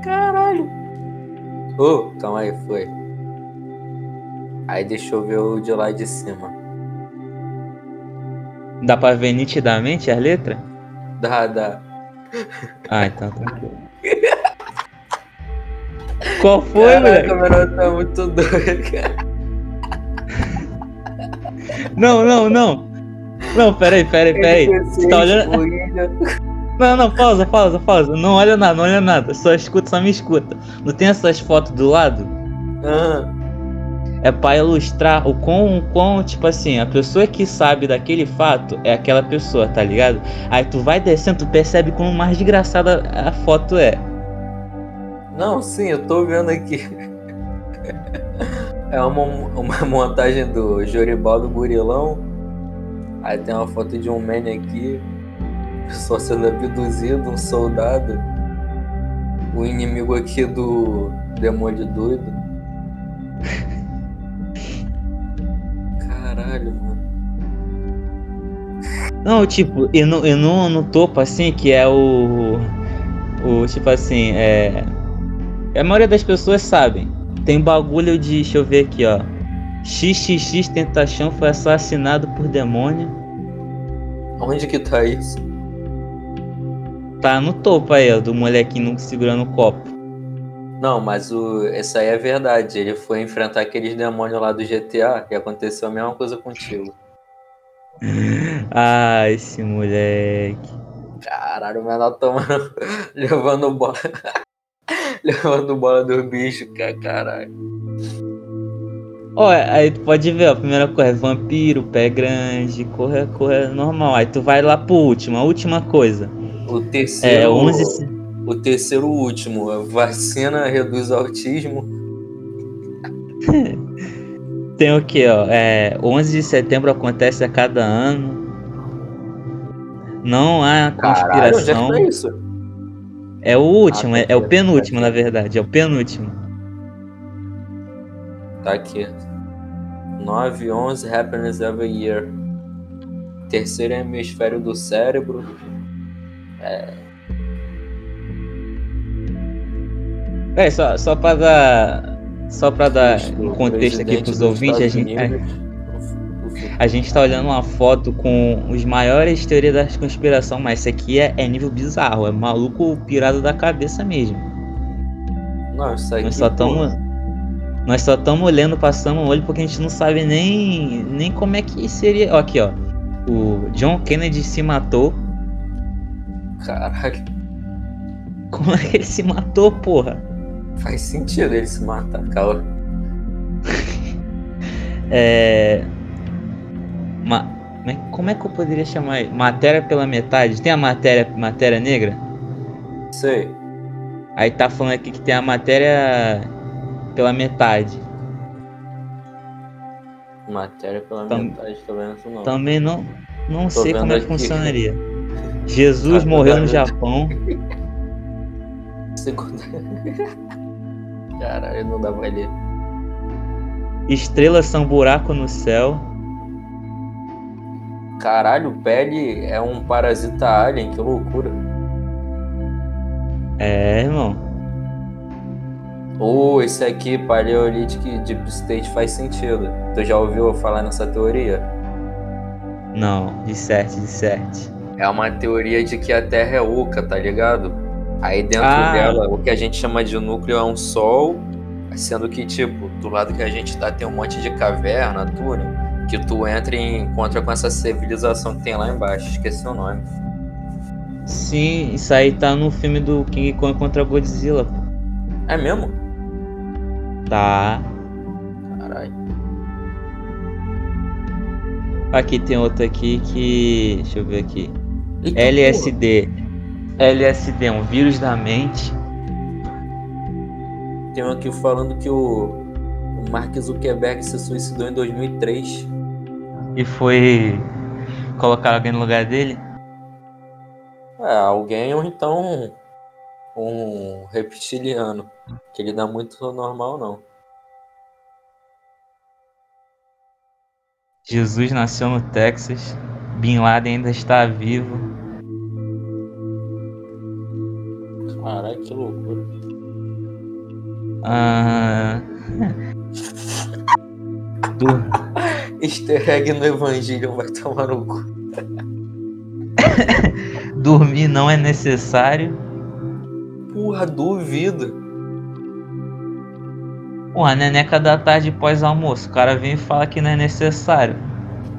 Caralho. Ô, calma aí, foi. Aí deixa eu ver o de lá de cima. Dá pra ver nitidamente as letras? Dá, dá. Ah, então tranquilo. Qual foi, Caraca, moleque? câmera tá muito cara. Não, não, não. Não, peraí, peraí, peraí. Você tá olhando. William. Não, não, pausa, pausa, pausa. Não olha nada, não olha nada. Só escuta, só me escuta. Não tem essas fotos do lado? Ah, É pra ilustrar o quão, o quão, tipo assim, a pessoa que sabe daquele fato é aquela pessoa, tá ligado? Aí tu vai descendo, tu percebe como mais desgraçada a foto é. não, sim, eu tô vendo aqui. (laughs) É uma, uma montagem do Joribaldo Gurilão. Aí tem uma foto de um man aqui. Pessoa sendo abduzido, um soldado. O inimigo aqui do demônio doido. (laughs) Caralho, mano. Não, tipo, e no, e no, no topo, assim, que é o. O, tipo assim, é. A maioria das pessoas sabem. Tem bagulho de. Deixa eu ver aqui, ó. XXX Tentação foi assassinado por demônio. Onde que tá isso? Tá no topo aí, ó, do molequinho segurando o copo. Não, mas o, esse aí é verdade. Ele foi enfrentar aqueles demônios lá do GTA e aconteceu a mesma coisa contigo. (laughs) Ah, esse moleque. Caralho, o menor tomando. (laughs) levando bola. (laughs) levando bola do bicho, cara, caralho. Ó, aí tu pode ver, ó, a primeira coisa, vampiro, pé grande, correr, correr normal. Aí tu vai lá pro último, a última coisa. O É, terceiro. 11. O terceiro último. A vacina reduz o autismo. (laughs) Tem o que, ó? É, 11 de setembro acontece a cada ano. Não há Caralho, é conspiração. tá isso? É o último, Ah, é, tá é o aqui, penúltimo, tá na verdade. É o penúltimo. Tá aqui. 9, 11 happiness every year. Terceiro hemisfério do cérebro. É, só, só pra dar. Só pra dar um contexto aqui pros dos ouvintes, a gente, o- a gente tá olhando uma foto com os maiores teorias da conspiração, mas isso aqui é, é nível bizarro, é maluco pirado da cabeça mesmo. Não, isso aqui. Nós só estamos. Nós só estamos lendo, passando o olho, porque a gente não sabe nem, nem como é que seria. Ó, aqui, ó. O John Kennedy se matou. Caralho. Como é que ele se matou, porra? Faz sentido ele se matar, calma. (laughs) É. Ma... como é- que eu poderia chamar? ele? Matéria pela metade. Tem a matéria, matéria negra? Sei. Aí tá falando aqui que tem a matéria pela metade. Matéria pela Tam- metade, vendo isso não. Também não, não Tô sei como é que funcionaria. Jesus Ah, (laughs) morreu tá no. Japão. (laughs) Segunda. Caralho, não dá pra ler. Estrelas são buraco no céu. Caralho, pele é um parasita alien, que loucura. É, irmão. Ou esse aqui, Paleolithic Deep State, faz sentido. Tu já ouviu falar nessa teoria? Não, de certo, de certo. É uma teoria de que a Terra é oca, tá ligado? Aí dentro Ah. dela, o que a gente chama de núcleo é um sol, sendo que, tipo, do lado que a gente tá tem um monte de caverna, túnel, que tu entra e encontra com essa civilização que tem lá embaixo. Esqueci o nome. Sim, isso aí tá no filme do King Kong contra Godzilla. É mesmo? Tá. Caralho. Aqui tem outro aqui que. Deixa eu ver aqui. Eita, LSD. LSD, um vírus da mente. Tem um aqui falando que o, o Mark Zuckerberg se suicidou em 2003. E foi colocar alguém no lugar dele? É, alguém ou então um reptiliano. Que ele dá muito normal, não. Jesus nasceu no Texas. Bin Laden ainda está vivo. Caralho, que loucura. Ah... (laughs) Du- Easter egg no Evangelho vai tomar no cu. (laughs) Dormir não é necessário. Porra, duvido. Pô, a neneca da tarde pós-almoço. O cara vem e fala que não é necessário.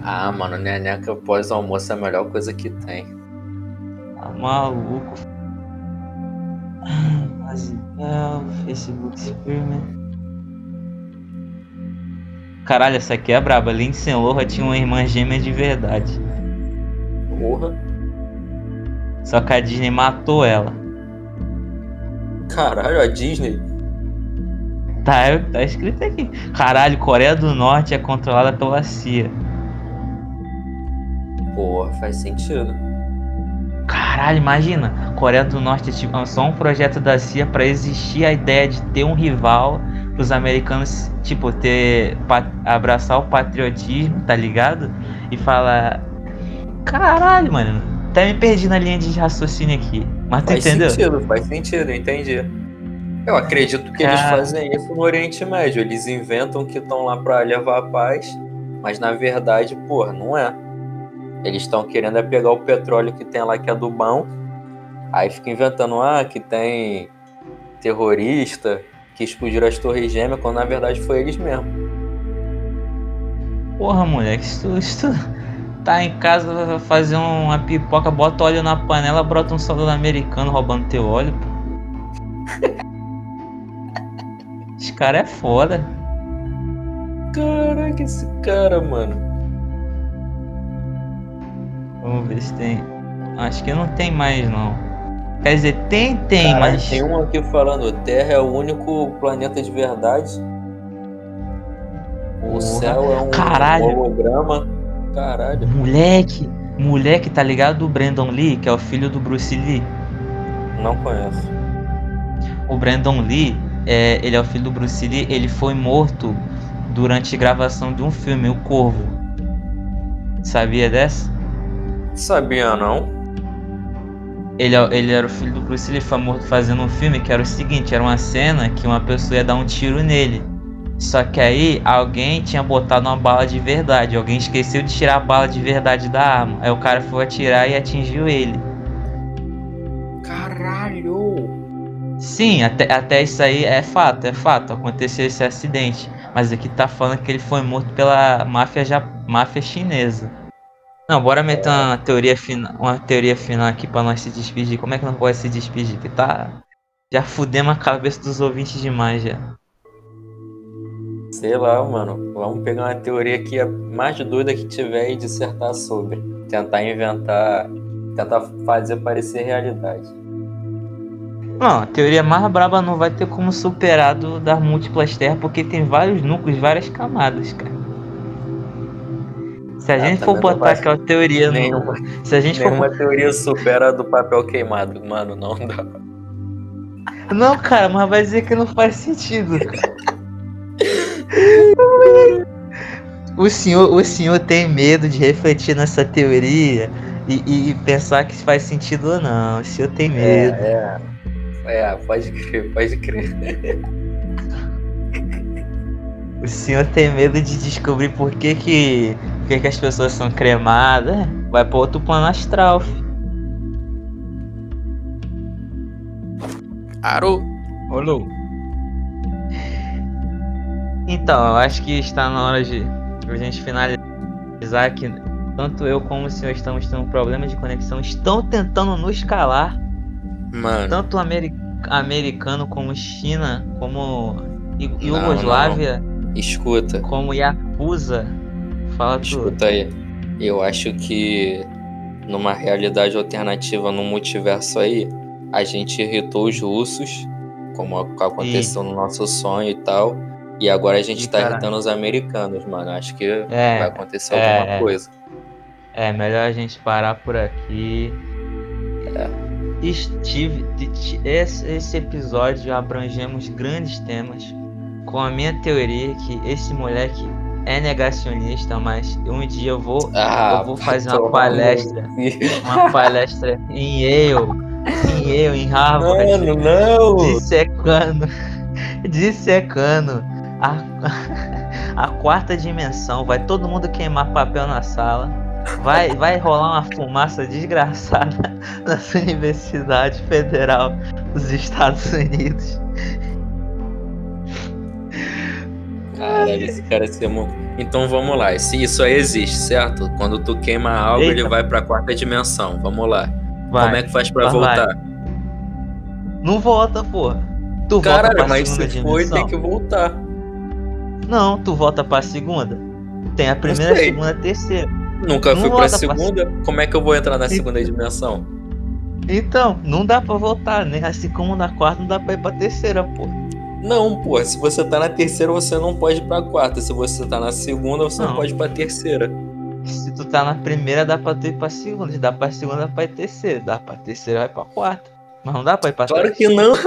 Ah, mano, neneca pós-almoço é a melhor coisa que tem. Tá maluco. Facebook Experiment. Caralho, essa aqui é braba. Lindsay Lohan tinha uma irmã gêmea de verdade. Porra. Só que a Disney matou ela. Caralho, a Disney. Tá, é- tá escrito aqui. Caralho, Coreia do Norte é controlada pela CIA. Porra, faz sentido. Caralho, imagina. Coreia do Norte é tipo, é só um projeto da CIA pra existir a ideia de ter um rival pros americanos, tipo, ter abraçar o patriotismo, tá ligado? E falar Caralho, mano. Até me perdi na linha de raciocínio aqui. Mas tu Faz entendeu? sentido, faz sentido, entendi. Eu acredito que eles Cara. fazem isso no Oriente Médio. Eles inventam que estão lá pra levar a paz, mas na verdade, porra, não é. Eles estão querendo é pegar o petróleo que tem lá, que é do bom, aí fica inventando, ah, que tem terrorista, que explodiram as torres gêmeas, quando na verdade foi eles mesmo. Porra, moleque, se tu, se tu tá em casa, vai fazer uma pipoca, bota óleo na panela, brota um soldado americano roubando teu óleo, pô. Esse cara é foda. Caraca, esse cara, mano. Vamos ver se tem. Acho que não tem mais não. Quer dizer, tem, tem, Caralho, mas. Tem um aqui falando, Terra é o único planeta de verdade. O Porra. céu é um Caralho. holograma. Caralho. Moleque, moleque, tá ligado? O Brandon Lee, que é o filho do Bruce Lee. Não conheço. O Brandon Lee, é, ele é o filho do Bruce Lee, ele foi morto durante a gravação de um filme, O Corvo. Sabia dessa? Sabia não? Ele, é- ele era o filho do Bruce Lee, foi morto fazendo um filme que era o seguinte, era uma cena que uma pessoa ia dar um tiro nele. Só que aí alguém tinha botado uma bala de verdade, alguém esqueceu de tirar a bala de verdade da arma. Aí o cara foi atirar e atingiu ele. Caralho. Sim, até, até isso aí é fato, é fato, aconteceu esse acidente. Mas aqui tá falando que ele foi morto pela máfia, ja, máfia chinesa. Não, bora meter uma teoria final, uma teoria final aqui pra nós se despedir. Como é que nós pode se despedir? Que tá. Já fudemos a cabeça dos ouvintes demais já. Sei lá, mano. Vamos pegar uma teoria que é mais doida que tiver e dissertar sobre. Tentar inventar. Tentar fazer parecer realidade. Não, a teoria mais braba não vai ter como superar do, das múltiplas terras, porque tem vários núcleos, várias camadas, cara. Se a Ah, gente for botar aquela teoria no, Nenhuma, Se a gente for nenhuma teoria supera a do papel queimado. Mano, não dá. Não, cara, mas vai dizer que não faz sentido. (laughs) O senhor, o senhor tem medo de refletir nessa teoria e, e pensar que faz sentido ou não. O senhor tem medo. É, é. É, pode crer, pode crer. O senhor tem medo de descobrir por que que, que, que as pessoas são cremadas. Vai pra outro plano astral. fi. Arô! Olô! Então, eu acho que está na hora de a gente finalizar que tanto eu como o senhor estamos tendo um problema de conexão. Estão tentando nos calar. Mano. Tanto o ameri americano como China, como Iugoslávia. Escuta. Como Yakuza. Fala Escuta tudo. aí. Eu acho que numa realidade alternativa no multiverso aí, a gente irritou os russos, como aconteceu no nosso sonho e tal. E agora a gente e tá irritando os americanos, mano. Acho que é, vai acontecer é, alguma é. coisa. É, melhor a gente parar por aqui. É. Steve, esse, esse episódio abrangemos grandes temas. Com a minha teoria que esse moleque é negacionista, mas um dia eu vou, ah, eu vou fazer uma palestra. Uma palestra em Yale. Em Yale, em Harvard. Mano, não! Dissecando. Dissecando a, a quarta dimensão. Vai todo mundo queimar papel na sala. Vai, vai rolar uma fumaça desgraçada (laughs) na Universidade Federal dos Estados Unidos. Caralho, esse cara é muito. Então vamos lá. Se isso aí existe, certo? Quando tu queima algo, Eita. ele vai pra quarta dimensão. Vamos lá. Vai. Como é que faz pra voltar? Vai. Não volta, porra. Tu Caralho, volta pra mas se dimensão. foi, tem que voltar. Não, tu volta pra segunda. Tem a primeira, a segunda, a terceira. Nunca não fui pra segunda. Pra... Como é que eu vou entrar na segunda dimensão? Então, não dá pra voltar, né? Assim como na quarta, não dá pra ir pra terceira, porra. Não, pô, se você tá na terceira, você não pode ir pra quarta. Se você tá na segunda, você não, não pode ir pra terceira. Se tu tá na primeira, dá pra tu ir pra segunda. Se dá pra segunda, dá pra ir pra terceira. Dá pra terceira, vai pra quarta. Mas não dá pra ir pra Claro que não. (laughs)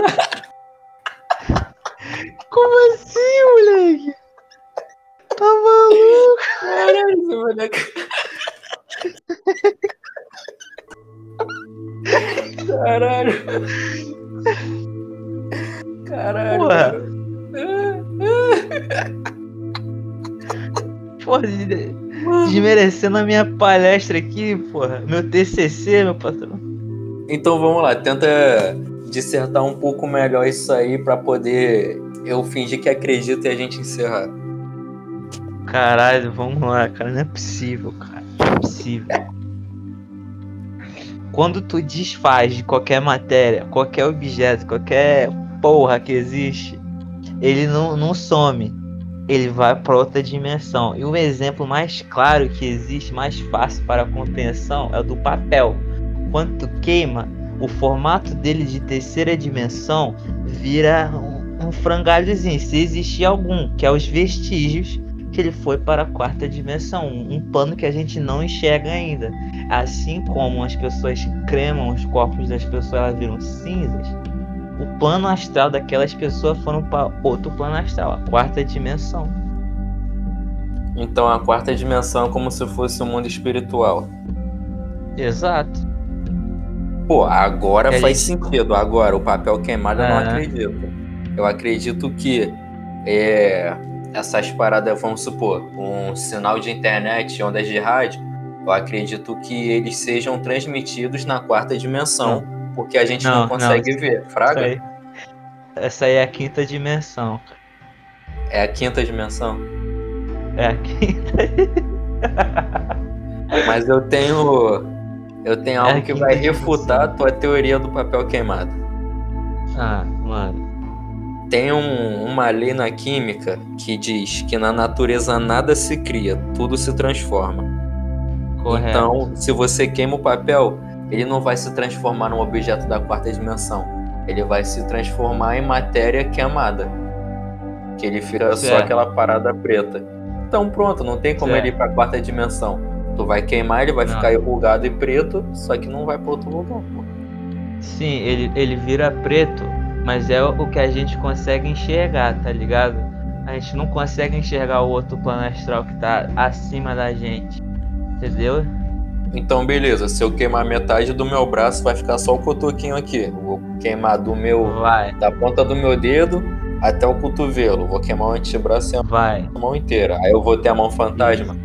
Como assim, moleque? Tá maluco? Caralho, moleque. Caralho. Caralho. Porra. Porra, desmerecendo a minha palestra aqui, porra. Meu TCC, meu patrão. Então vamos lá, tenta dissertar um pouco melhor isso aí para poder eu fingir que acredito e a gente encerrar. Caralho, vamos lá, cara. Não é possível, cara. Não é possível. Quando tu desfaz de qualquer matéria, qualquer objeto, qualquer porra que existe, ele não, não some. Ele vai para outra dimensão. E o exemplo mais claro que existe, mais fácil para compreensão, é o do papel. Quando queima, o formato dele de terceira dimensão vira um, um frangalhozinho, se existir algum, que é os vestígios que ele foi para a quarta dimensão, um plano que a gente não enxerga ainda. Assim como as pessoas cremam os corpos das pessoas, elas viram cinzas, o plano astral daquelas pessoas foram para outro plano astral, a quarta dimensão. Então a quarta dimensão é como se fosse o um mundo espiritual. Exato. Pô, agora faz gente... sentido. Agora, o papel queimado é. eu não acredito. Eu acredito que é, essas paradas, vamos supor, um sinal de internet, ondas de rádio, eu acredito que eles sejam transmitidos na quarta dimensão, não. Porque a gente não, não consegue não. ver. Fraga? Aí, essa aí é a quinta dimensão. É a quinta dimensão? É a quinta. (laughs) Mas eu tenho. Eu tenho é algo é que vai refutar a tua teoria do papel queimado. Ah, mano. Tem um, uma lei na química que diz que na natureza nada se cria, tudo se transforma. Correto. Então, se você queima o papel, ele não vai se transformar num objeto da quarta dimensão. Ele vai se transformar em matéria queimada. Que ele fica certo. só aquela parada preta. Então pronto, não tem como certo. ele ir pra quarta dimensão. Tu vai queimar, ele vai não. ficar enrugado e preto, só que não vai para outro lugar, pô. Sim, ele, ele vira preto mas é o que a gente consegue enxergar, tá ligado? A gente não consegue enxergar o outro plano astral que tá acima da gente. Entendeu? Então, beleza. Se eu queimar metade do meu braço, vai ficar só o cotoquinho aqui. vou queimar do meu. Vai. Da ponta do meu dedo até o cotovelo. Vou queimar o antebraço e a vai. mão inteira. Aí eu vou ter a mão fantasma.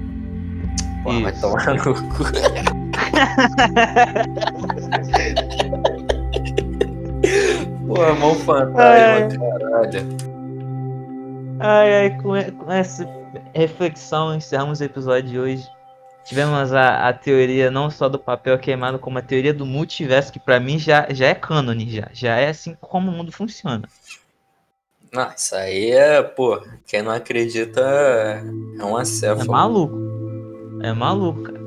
Pô, vai tomar no cu. Pô, mão fantasma, caralho. Ai, ai, com essa reflexão encerramos o episódio de hoje. Tivemos a, a teoria não só do papel queimado, como a teoria do multiverso, que pra mim já, já é cânone, já. Já é assim como o mundo funciona. Não, isso aí é, pô, quem não acredita é um É acéfalo. maluco. É maluco, cara.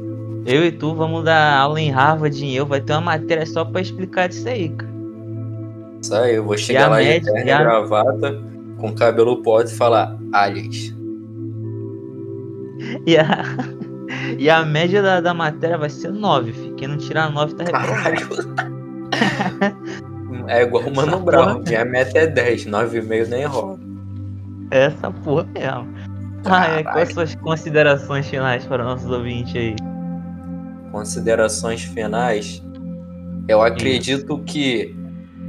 Eu e tu vamos dar aula em Harvard e eu, vai ter uma matéria só pra explicar disso aí, cara. Isso aí, eu vou chegar lá de média- terno e e a- gravata, com cabelo podre e falar, aliens. (laughs) E a, e a média da, da matéria vai ser 9, fi. Quem não tirar 9 tá reprovado. Caralho. (laughs) É igual o Mano Essa Brown, minha meta é 10, 9,5 nem rola. Essa porra mesmo. Ai, quais suas considerações finais para nossos ouvintes aí? Considerações finais. Eu acredito que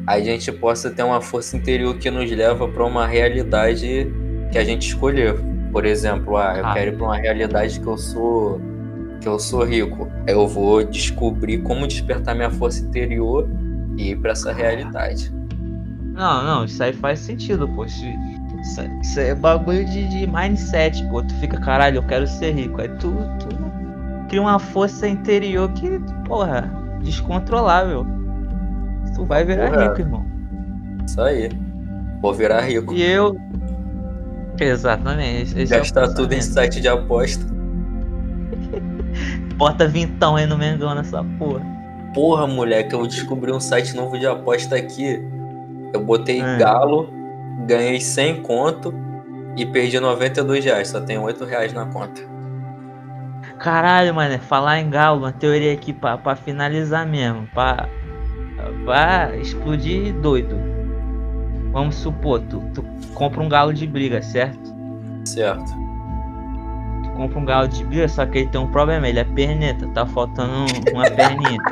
a gente possa ter uma força interior que nos leva para uma realidade que a gente escolheu. Por exemplo, ah, eu Ah. quero ir para uma realidade que eu sou que eu sou rico. Eu vou descobrir como despertar minha força interior e ir para essa realidade. Não, não, isso aí faz sentido, pô. Isso, isso, isso é bagulho de, de mindset, pô. Tu fica, caralho, eu quero ser rico. Aí tu, tu cria uma força interior que, porra, descontrolável. Tu vai virar Porra. rico, irmão. Isso aí. Vou virar rico. E eu. Exatamente. Esse é Gastar tudo em site de aposta. (laughs) Bota vintão aí no Mengão nessa porra. Porra, moleque, eu descobri um site novo de aposta aqui. Eu botei É. galo, ganhei 100 conto e perdi 92 reais. Só tenho 8 reais na conta. Caralho, mano, falar em galo, uma teoria aqui pra, pra finalizar mesmo, pra, pra explodir doido. Vamos supor, tu, tu compra um galo de briga, certo? Certo. Tu compra um galo de briga, só que ele tem um problema, ele é perneta, tá faltando um- uma perninha. (laughs)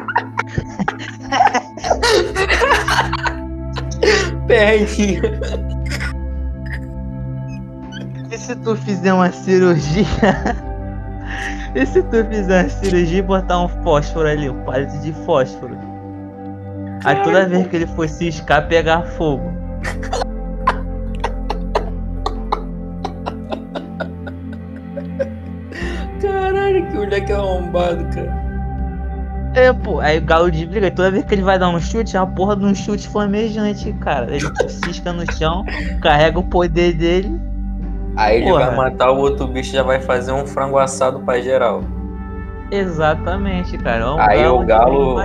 Perninha. E se tu fizer uma cirurgia? (laughs) e se tu fizer uma cirurgia e botar um fósforo ali, um palito de fósforo? Aí toda vez que ele for ciscar, pegar fogo. Caralho, que moleque arrombado, cara. É, pô, aí o galo de briga, toda vez que ele vai dar um chute, é uma porra de um chute flamejante, cara. Ele (laughs) cisca no chão, carrega o poder dele. Aí ele Porra. vai matar o outro bicho e já vai fazer um frango assado pra geral. Exatamente, cara. É um Aí o de galo-.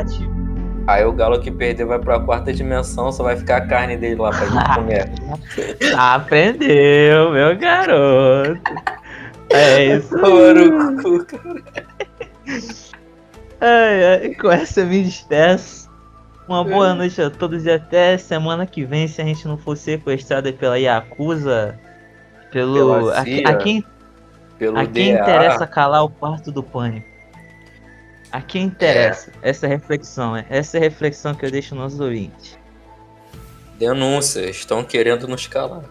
Aí o galo que perder vai pra quarta dimensão, só vai ficar a carne dele lá pra gente comer. (laughs) Aprendeu, meu garoto. É isso. (laughs) Ora o cu, cara. Ai, ai, com essa eu me despeço. Uma boa noite a todos e até semana que vem, se a gente não for sequestrado pela Yakuza, pelo. Pela A, CIA, a quem, Pelo a quem DA. interessa calar o quarto do pânico. A quem interessa essa reflexão, é essa é a reflexão que eu deixo nos ouvintes. Denúncia, estão querendo nos calar.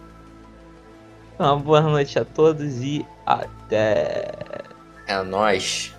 Uma boa noite a todos e até. É nóis.